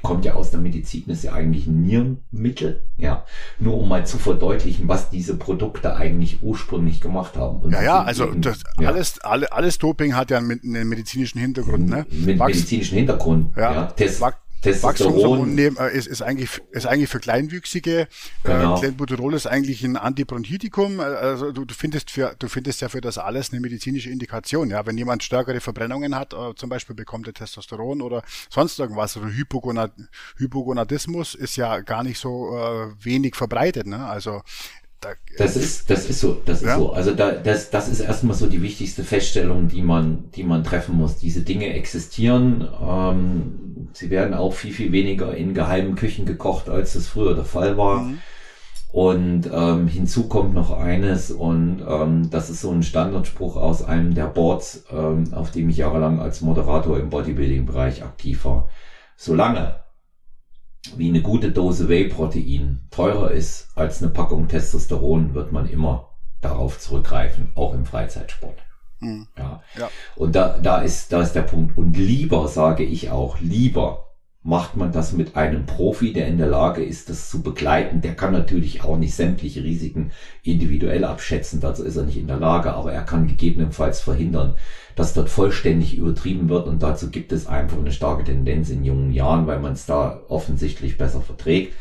Speaker 1: Kommt ja aus der Medizin, ist ja eigentlich ein Nierenmittel, ja, nur um mal zu verdeutlichen, was diese Produkte eigentlich ursprünglich gemacht haben.
Speaker 2: Und ja, ja, also das, ja. alles, alle, alles Doping hat ja einen, medizinischen Hintergrund, ne?
Speaker 1: Mit Wachs medizinischen Hintergrund,
Speaker 2: ja. ja. Test, Wachstumshormon nehmen, äh, ist, ist, eigentlich, ist eigentlich für Kleinwüchsige. Äh, genau. Äh, Clenbuterol ist eigentlich ein Antibronchitikum. Äh, also du, du, findest für, du findest ja für das alles eine medizinische Indikation. Ja, wenn jemand stärkere Verbrennungen hat, äh, zum Beispiel bekommt er Testosteron oder sonst irgendwas. Oder Hypogonad Hypogonadismus ist ja gar nicht so äh, wenig verbreitet. Ne? Also
Speaker 1: da, das ist, das ist so, das ja. ist so. Also da, das, das ist erstmal so die wichtigste Feststellung, die man, die man treffen muss. Diese Dinge existieren. Ähm, sie werden auch viel, viel weniger in geheimen Küchen gekocht, als das früher der Fall war. Mhm. Und ähm, hinzu kommt noch eines, und ähm, das ist so ein Standardspruch aus einem der Boards, ähm, auf dem ich jahrelang als Moderator im Bodybuilding-Bereich aktiv war. Solange wie eine gute Dose Whey-Protein teurer ist als eine Packung Testosteron, wird man immer darauf zurückgreifen, auch im Freizeitsport. Mhm. Ja. ja. Und da, da ist, da ist der Punkt. Und lieber, sage ich auch, lieber macht man das mit einem Profi, der in der Lage ist, das zu begleiten. Der kann natürlich auch nicht sämtliche Risiken individuell abschätzen, dazu ist er nicht in der Lage, aber er kann gegebenenfalls verhindern, dass dort vollständig übertrieben wird und dazu gibt es einfach eine starke Tendenz in jungen Jahren, weil man es da offensichtlich besser verträgt.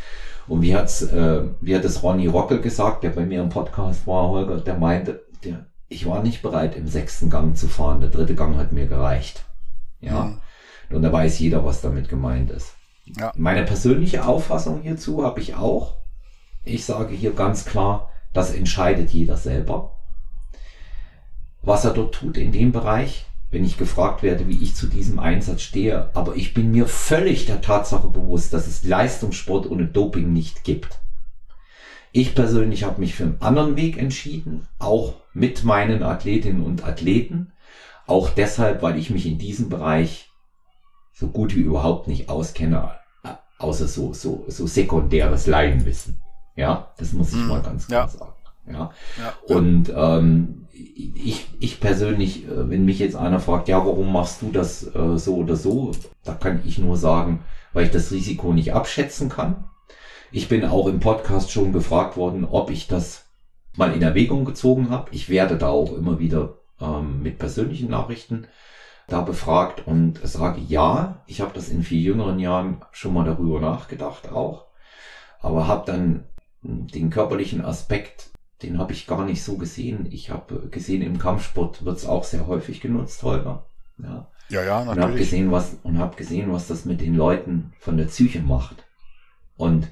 Speaker 1: Und wie hat's, äh, wie hat es Ronny Rockel gesagt, der bei mir im Podcast war, Holger, der meinte, der, ich war nicht bereit, im sechsten Gang zu fahren, der dritte Gang hat mir gereicht. Ja. Mhm. Und da weiß jeder, was damit gemeint ist. Ja. Meine persönliche Auffassung hierzu habe ich auch. Ich sage hier ganz klar, das entscheidet jeder selber. Was er dort tut in dem Bereich, wenn ich gefragt werde, wie ich zu diesem Einsatz stehe. Aber ich bin mir völlig der Tatsache bewusst, dass es Leistungssport ohne Doping nicht gibt. Ich persönlich habe mich für einen anderen Weg entschieden, auch mit meinen Athletinnen und Athleten. Auch deshalb, weil ich mich in diesem Bereich so gut wie überhaupt nicht auskenne, außer so, so, so sekundäres Laienwissen. Ja, das muss ich mm, mal ganz klar ja. sagen. Ja. ja. Und ähm, ich, ich persönlich, äh, wenn mich jetzt einer fragt, ja, warum machst du das äh, so oder so, da kann ich nur sagen, weil ich das Risiko nicht abschätzen kann. Ich bin auch im Podcast schon gefragt worden, ob ich das mal in Erwägung gezogen habe. Ich werde da auch immer wieder ähm, mit persönlichen Nachrichten da befragt und sage ja, ich habe das in vier jüngeren Jahren schon mal darüber nachgedacht auch, aber habe dann den körperlichen Aspekt, den habe ich gar nicht so gesehen. Ich habe gesehen, im Kampfsport wird es auch sehr häufig genutzt, Holger.
Speaker 2: Ja, ja, ja
Speaker 1: natürlich. Und habe gesehen, was und habe gesehen, was das mit den Leuten von der Psyche macht. Und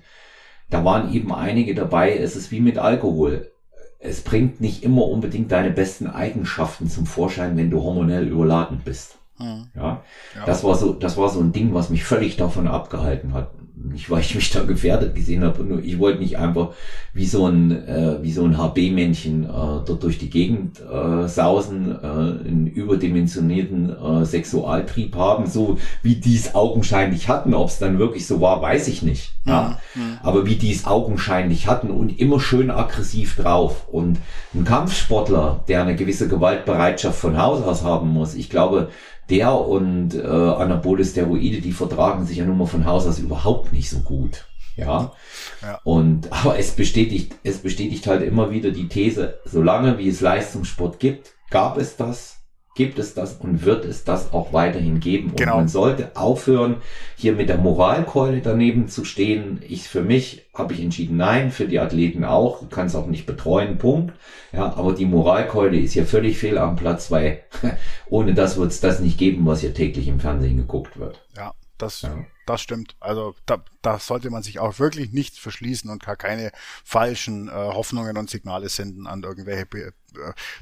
Speaker 1: da waren eben einige dabei. Es ist wie mit Alkohol es bringt nicht immer unbedingt deine besten Eigenschaften zum Vorschein, wenn du hormonell überladen bist. Hm. Ja? ja, das war so, das war so ein Ding, was mich völlig davon abgehalten hat nicht weil ich mich da gefährdet gesehen habe, nur ich wollte nicht einfach wie so ein äh, wie so ein HB-Männchen äh, dort durch die Gegend äh, sausen, äh, einen überdimensionierten äh, Sexualtrieb haben, so wie die es augenscheinlich hatten. Ob es dann wirklich so war, weiß ich nicht. Ja. Mhm. Aber wie die es augenscheinlich hatten und immer schön aggressiv drauf. Und ein Kampfsportler, der eine gewisse Gewaltbereitschaft von Haus aus haben muss, ich glaube, der und äh, Anabole Steroide, die vertragen sich ja nun mal von Haus aus überhaupt nicht so gut. Ja? ja. Und aber es bestätigt, es bestätigt halt immer wieder die These, solange wie es Leistungssport gibt, gab es das gibt es das und wird es das auch weiterhin geben. Und genau. man sollte aufhören, hier mit der Moralkeule daneben zu stehen. Ich für mich habe ich entschieden, nein, für die Athleten auch. Du kannst auch nicht betreuen, Punkt. Ja, aber die Moralkeule ist hier völlig fehl am Platz, weil ohne das wird es das nicht geben, was hier täglich im Fernsehen geguckt wird.
Speaker 2: Ja, das, ja. das stimmt. Also da, da sollte man sich auch wirklich nichts verschließen und gar keine falschen äh, Hoffnungen und Signale senden an irgendwelche äh,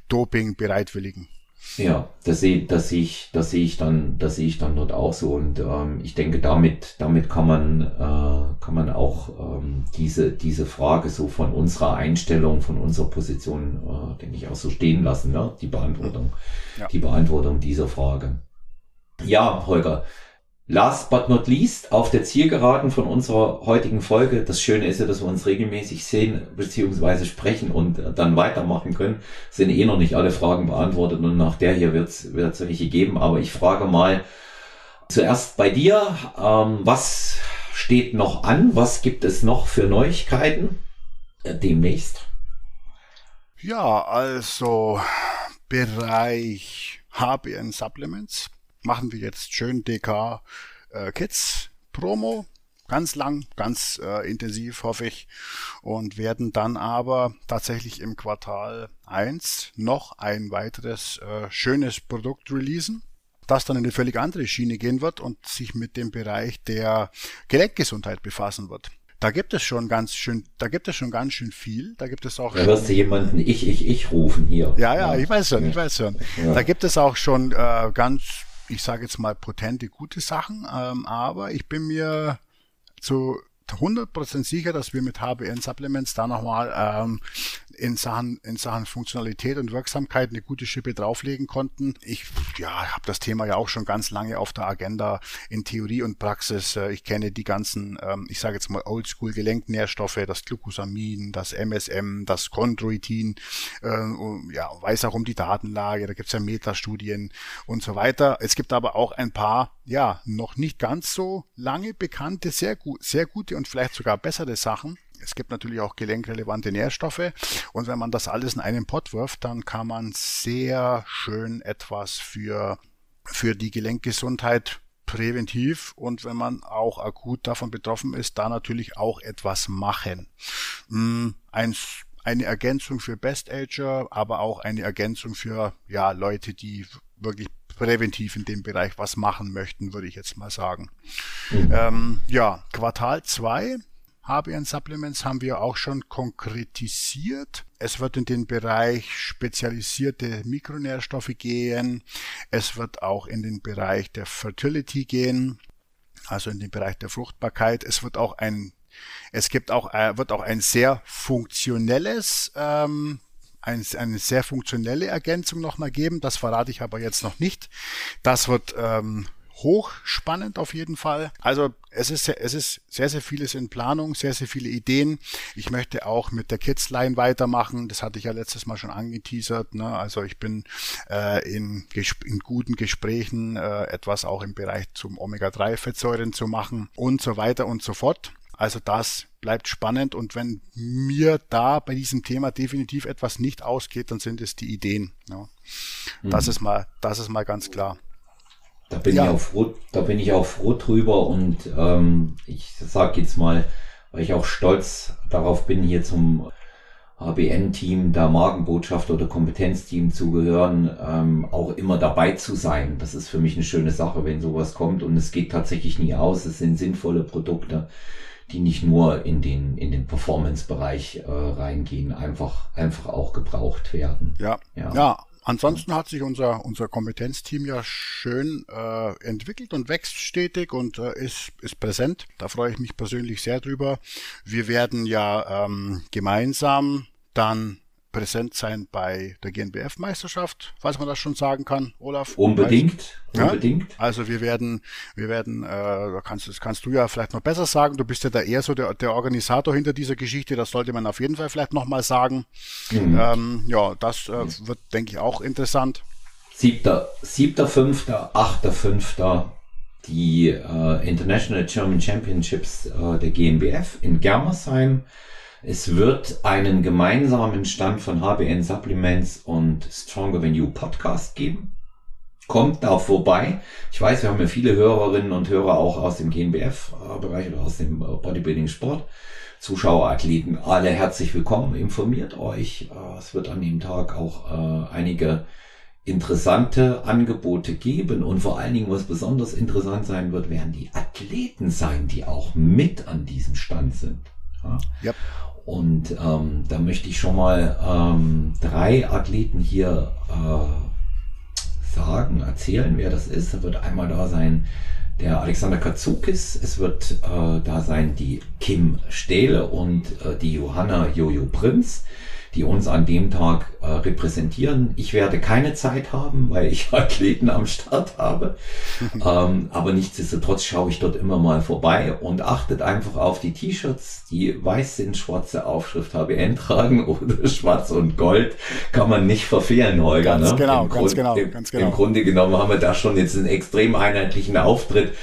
Speaker 2: Doping-Bereitwilligen.
Speaker 1: Ja, das sehe, das sehe ich, das sehe ich dann, das sehe ich dann dort auch so und ähm, ich denke, damit, damit kann man, äh, kann man auch ähm, diese, diese Frage so von unserer Einstellung, von unserer Position, äh, denke ich auch so stehen lassen, ne? Die Beantwortung, ja. die Beantwortung dieser Frage. Ja, Holger, Last but not least, auf der Zielgeraden von unserer heutigen Folge. Das Schöne ist ja, dass wir uns regelmäßig sehen bzw. sprechen und dann weitermachen können. Sind eh noch nicht alle Fragen beantwortet und nach der hier wird es welche geben. Aber ich frage mal zuerst bei dir. Ähm, was steht noch an? Was gibt es noch für Neuigkeiten äh, demnächst?
Speaker 2: Ja, also Bereich HBN Supplements machen wir jetzt schön DK äh, Kids Promo ganz lang, ganz äh, intensiv, hoffe ich. Und werden dann aber tatsächlich im Quartal 1 noch ein weiteres äh, schönes Produkt releasen, das dann in eine völlig andere Schiene gehen wird und sich mit dem Bereich der Gelenkgesundheit befassen wird. Da gibt es schon ganz schön, da gibt es schon ganz schön viel. Da gibt es auch.
Speaker 1: Da wirst du jemanden ich, ich, ich rufen hier.
Speaker 2: Ja, ja, ja. ich weiß schon, ja. ich weiß schon. Ja. Da gibt es auch schon äh, ganz, ich sage jetzt mal potente, gute Sachen. Ähm, aber ich bin mir zu 100% sicher, dass wir mit HBN Supplements da nochmal ähm, in Sachen in Sachen Funktionalität und Wirksamkeit eine gute Schippe drauflegen konnten. Ich ja, habe das Thema ja auch schon ganz lange auf der Agenda in Theorie und Praxis. Äh, ich kenne die ganzen, ähm, ich sage jetzt mal Oldschool Gelenknährstoffe, das Glucosamin, das MSM, das Chondroitin, äh, ja, weiß auch um die Datenlage, da gibt's ja Metastudien und so weiter. Es gibt aber auch ein paar, ja, noch nicht ganz so lange bekannte, sehr gut, sehr gute und vielleicht sogar bessere Sachen es gibt natürlich auch gelenkrelevante Nährstoffe und wenn man das alles in einen Pott wirft, dann kann man sehr schön etwas für, für die Gelenkgesundheit präventiv und wenn man auch akut davon betroffen ist, da natürlich auch etwas machen. Hm, ein, eine Ergänzung für Best Ager, aber auch eine Ergänzung für ja, Leute, die wirklich präventiv in dem Bereich was machen möchten, würde ich jetzt mal sagen. Mhm. Ähm, ja, Quartal 2 HBN Supplements haben wir auch schon konkretisiert. Es wird in den Bereich spezialisierte Mikronährstoffe gehen. Es wird auch in den Bereich der Fertility gehen, also in den Bereich der Fruchtbarkeit. Es wird auch ein, es gibt auch, äh, wird auch ein sehr funktionelles ähm, ein, eine sehr funktionelle Ergänzung nochmal geben. Das verrate ich aber jetzt noch nicht. Das wird ähm, hochspannend auf jeden Fall. Also es ist, es ist sehr, sehr vieles in Planung, sehr, sehr viele Ideen. Ich möchte auch mit der Kidsline weitermachen. Das hatte ich ja letztes Mal schon angeteasert. Ne? Also ich bin äh, in, in guten Gesprächen, äh, etwas auch im Bereich zum Omega-3-Fettsäuren zu machen und so weiter und so fort. Also das bleibt spannend und wenn mir da bei diesem Thema definitiv etwas nicht ausgeht, dann sind es die Ideen. Ja. Das mhm. ist mal, das ist mal ganz klar.
Speaker 1: Da bin, ja. ich auch froh, da bin ich auch froh drüber und ähm, ich sage jetzt mal, weil ich auch stolz darauf bin, hier zum HBN-Team, der Markenbotschaft oder Kompetenzteam zu gehören, ähm, auch immer dabei zu sein. Das ist für mich eine schöne Sache, wenn sowas kommt und es geht tatsächlich nie aus. Es sind sinnvolle Produkte, die nicht nur in den, in den Performance-Bereich äh, reingehen, einfach, einfach auch gebraucht werden.
Speaker 2: Ja, ja, ja Ansonsten hat sich unser, unser Kompetenzteam ja schön äh, entwickelt und wächst stetig und äh, ist, ist präsent. Da freue ich mich persönlich sehr drüber. Wir werden ja ähm, gemeinsam dann präsent sein bei der GNBF-Meisterschaft, falls man das schon sagen kann, Olaf.
Speaker 1: Unbedingt, ja? unbedingt.
Speaker 2: Also wir werden, wir werden, äh, da kannst, das kannst du ja vielleicht noch besser sagen. Du bist ja da eher so der, der Organisator hinter dieser Geschichte. Das sollte man auf jeden Fall vielleicht nochmal sagen. Mhm. Ähm, ja, das äh, wird, denke ich, auch interessant.
Speaker 1: Siebter, siebter, fünfter, achter, fünfter die äh, International German Championships äh, der GmbF in Germersheim. Es wird einen gemeinsamen Stand von HBN Supplements und Stronger Than You Podcast geben. Kommt da vorbei. Ich weiß, wir haben ja viele Hörerinnen und Hörer auch aus dem GNBF-Bereich oder aus dem Bodybuilding-Sport. Zuschauer, Athleten, alle herzlich willkommen. Informiert euch. Äh, es wird an dem Tag auch äh, einige interessante Angebote geben und vor allen Dingen, was besonders interessant sein wird, werden die Athleten sein, die auch mit an diesem Stand sind. Ja? Yep. Und ähm, da möchte ich schon mal ähm, drei Athleten hier äh, sagen, erzählen, wer das ist. Da wird einmal da sein der Alexander Katsukis, es wird äh, da sein die Kim Stehle und äh, die Johanna Jojo Prinz. Die uns an dem Tag äh, repräsentieren. Ich werde keine Zeit haben, weil ich Athleten am Start habe. ähm, aber nichtsdestotrotz schaue ich dort immer mal vorbei und achtet einfach auf die T-Shirts, die weiß sind, schwarze Aufschrift HBN tragen oder schwarz und gold. Kann man nicht verfehlen, Holger.
Speaker 2: Ganz
Speaker 1: ne?
Speaker 2: genau,
Speaker 1: Im
Speaker 2: ganz
Speaker 1: Grund,
Speaker 2: genau, ganz genau.
Speaker 1: Im Grunde genommen haben wir da schon jetzt einen extrem einheitlichen Auftritt.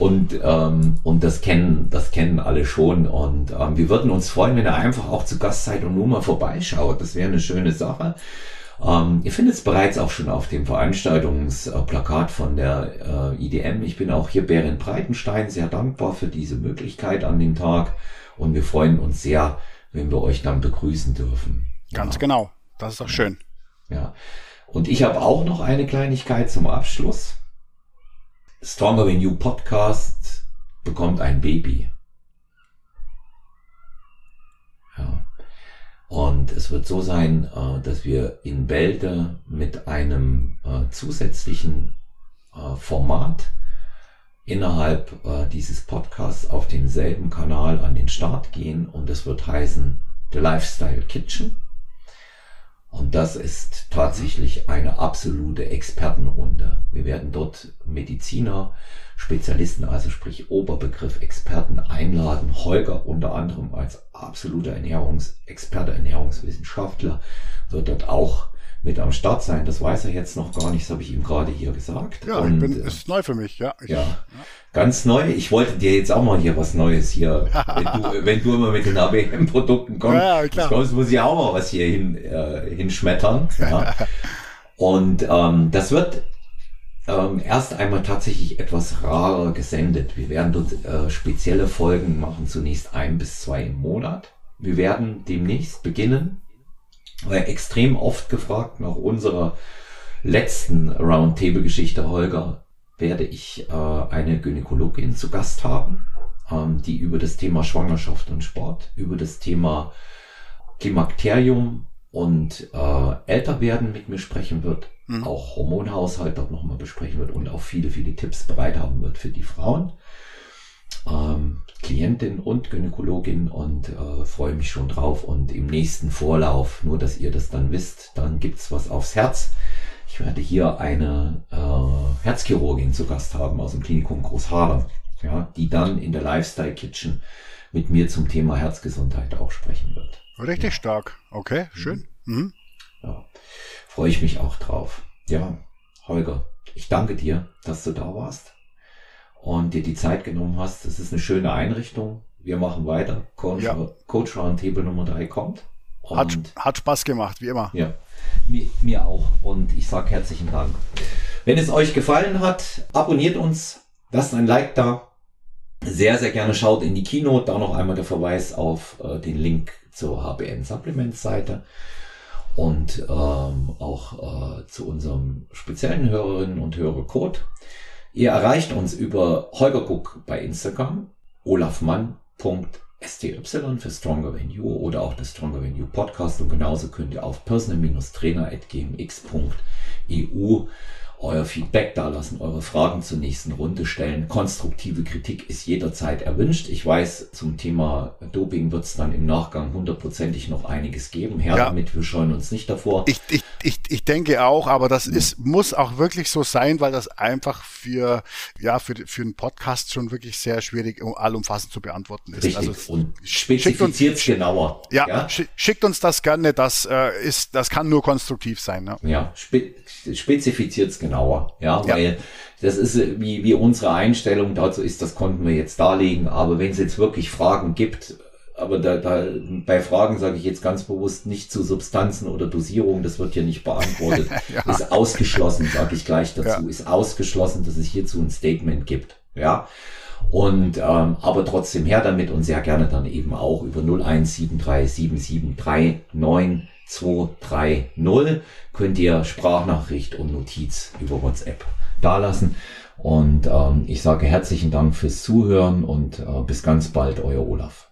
Speaker 1: Und, ähm, und das kennen, das kennen alle schon. Und ähm, wir würden uns freuen, wenn ihr einfach auch zu Gast seid und nur mal vorbeischaut. Das wäre eine schöne Sache. Ähm, ihr findet es bereits auch schon auf dem Veranstaltungsplakat von der äh, IDM. Ich bin auch hier Berin Breitenstein sehr dankbar für diese Möglichkeit an dem Tag. Und wir freuen uns sehr, wenn wir euch dann begrüßen dürfen.
Speaker 2: Ganz
Speaker 1: ja.
Speaker 2: genau. Das ist doch schön.
Speaker 1: Ja. Und ich habe auch noch eine Kleinigkeit zum Abschluss. Stronger Than You Podcast bekommt ein Baby. Ja. Und es wird so sein, äh, dass wir in Bälde mit einem äh, zusätzlichen äh, Format innerhalb dieses Podcasts auf demselben Kanal an den Start gehen und es wird heißen The Lifestyle Kitchen. Und das ist tatsächlich eine absolute Expertenrunde. Wir werden dort Mediziner, Spezialisten, also sprich Oberbegriff Experten einladen. Holger unter anderem als absoluter Ernährungsexperte, Ernährungswissenschaftler wird dort auch mit am Start sein. Das weiß er jetzt noch gar nicht, das habe ich ihm gerade hier gesagt.
Speaker 2: Ja,
Speaker 1: Und,
Speaker 2: bin,
Speaker 1: äh,
Speaker 2: ist neu für mich, ja. Ich,
Speaker 1: ja, ganz neu. Ich wollte dir jetzt auch mal hier was Neues hier, wenn du, wenn du immer mit den ABM-Produkten kommst,
Speaker 2: Ja, ja,
Speaker 1: kommst, muss ich auch mal was hier hin, äh, hinschmettern. Ja. Und ähm, das wird ähm, erst einmal tatsächlich etwas rarer gesendet. Wir werden dort äh, spezielle Folgen machen, zunächst ein bis zwei im Monat. Wir werden demnächst beginnen, weil extrem oft gefragt nach unserer letzten Roundtable-Geschichte, Holger, werde ich äh, eine Gynäkologin zu Gast haben, ähm, die über das Thema Schwangerschaft und Sport, über das Thema Klimakterium und äh, Älterwerden mit mir sprechen wird,
Speaker 2: Mhm.
Speaker 1: auch Hormonhaushalt dort nochmal besprechen wird und auch viele, viele Tipps bereit haben wird für die Frauen. Ähm, Klientin und Gynäkologin und äh, freue mich schon drauf. Und im nächsten Vorlauf, nur dass ihr das dann wisst, dann gibt's was aufs Herz. Ich werde hier eine äh, Herzchirurgin zu Gast haben aus dem Klinikum Großhader, ja, die dann in der Lifestyle Kitchen mit mir zum Thema Herzgesundheit auch sprechen wird.
Speaker 2: Richtig stark. Okay, schön. Mhm.
Speaker 1: Ja, freue ich mich auch drauf. Ja, Holger, ich danke dir, dass du da warst und dir die Zeit genommen hast. Es ist eine schöne Einrichtung. Wir machen weiter. Coach,
Speaker 2: Ja.
Speaker 1: Coach Roundtable Nummer drei kommt.
Speaker 2: Hat,
Speaker 1: Und
Speaker 2: hat Spaß gemacht, wie immer.
Speaker 1: ja, mir, mir auch. Und ich sage herzlichen Dank. Wenn es euch gefallen hat, abonniert uns, lasst ein Like da. Sehr, sehr gerne schaut in die Keynote. Da noch einmal der Verweis auf äh, den Link zur HBN Supplements Seite und ähm, auch äh, zu unserem speziellen Hörerinnen und Hörercode. Ihr erreicht uns über Holger Guck bei Instagram, olafmann.sty für Stronger Than You oder auch das Stronger Than You Podcast. Und genauso könnt ihr auf personal-trainer.gmx.eu euer Feedback dalassen, eure Fragen zur nächsten Runde stellen. Konstruktive Kritik ist jederzeit erwünscht. Ich weiß, zum Thema Doping wird es dann im Nachgang hundertprozentig noch einiges geben. Her
Speaker 2: Ja.
Speaker 1: damit, wir scheuen uns nicht davor.
Speaker 2: Ich, ich, ich, ich denke auch, aber das ist, muss auch wirklich so sein, weil das einfach für, ja, für, für einen Podcast schon wirklich sehr schwierig um allumfassend zu beantworten ist.
Speaker 1: Richtig.
Speaker 2: Also,
Speaker 1: und spezifiziert es genauer.
Speaker 2: ja,
Speaker 1: ja?
Speaker 2: schi- schickt uns das gerne, das äh, ist, das kann nur konstruktiv sein. Ne?
Speaker 1: Ja, spe spezifiziert es genauer. Ja,
Speaker 2: Ja.
Speaker 1: weil das ist äh, wie, wie unsere Einstellung dazu ist, das konnten wir jetzt darlegen. Aber wenn es jetzt wirklich Fragen gibt, aber da, da bei Fragen sage ich jetzt ganz bewusst nicht zu Substanzen oder Dosierung, das wird hier nicht beantwortet. Ist ausgeschlossen, sage ich gleich dazu. Ist ausgeschlossen, dass es hierzu ein Statement gibt. Ja. Und ähm, aber trotzdem her damit und sehr gerne dann eben auch über 01737739230 könnt ihr Sprachnachricht und Notiz über WhatsApp dalassen. Und ähm, ich sage herzlichen Dank fürs Zuhören und äh, bis ganz bald, euer Olaf.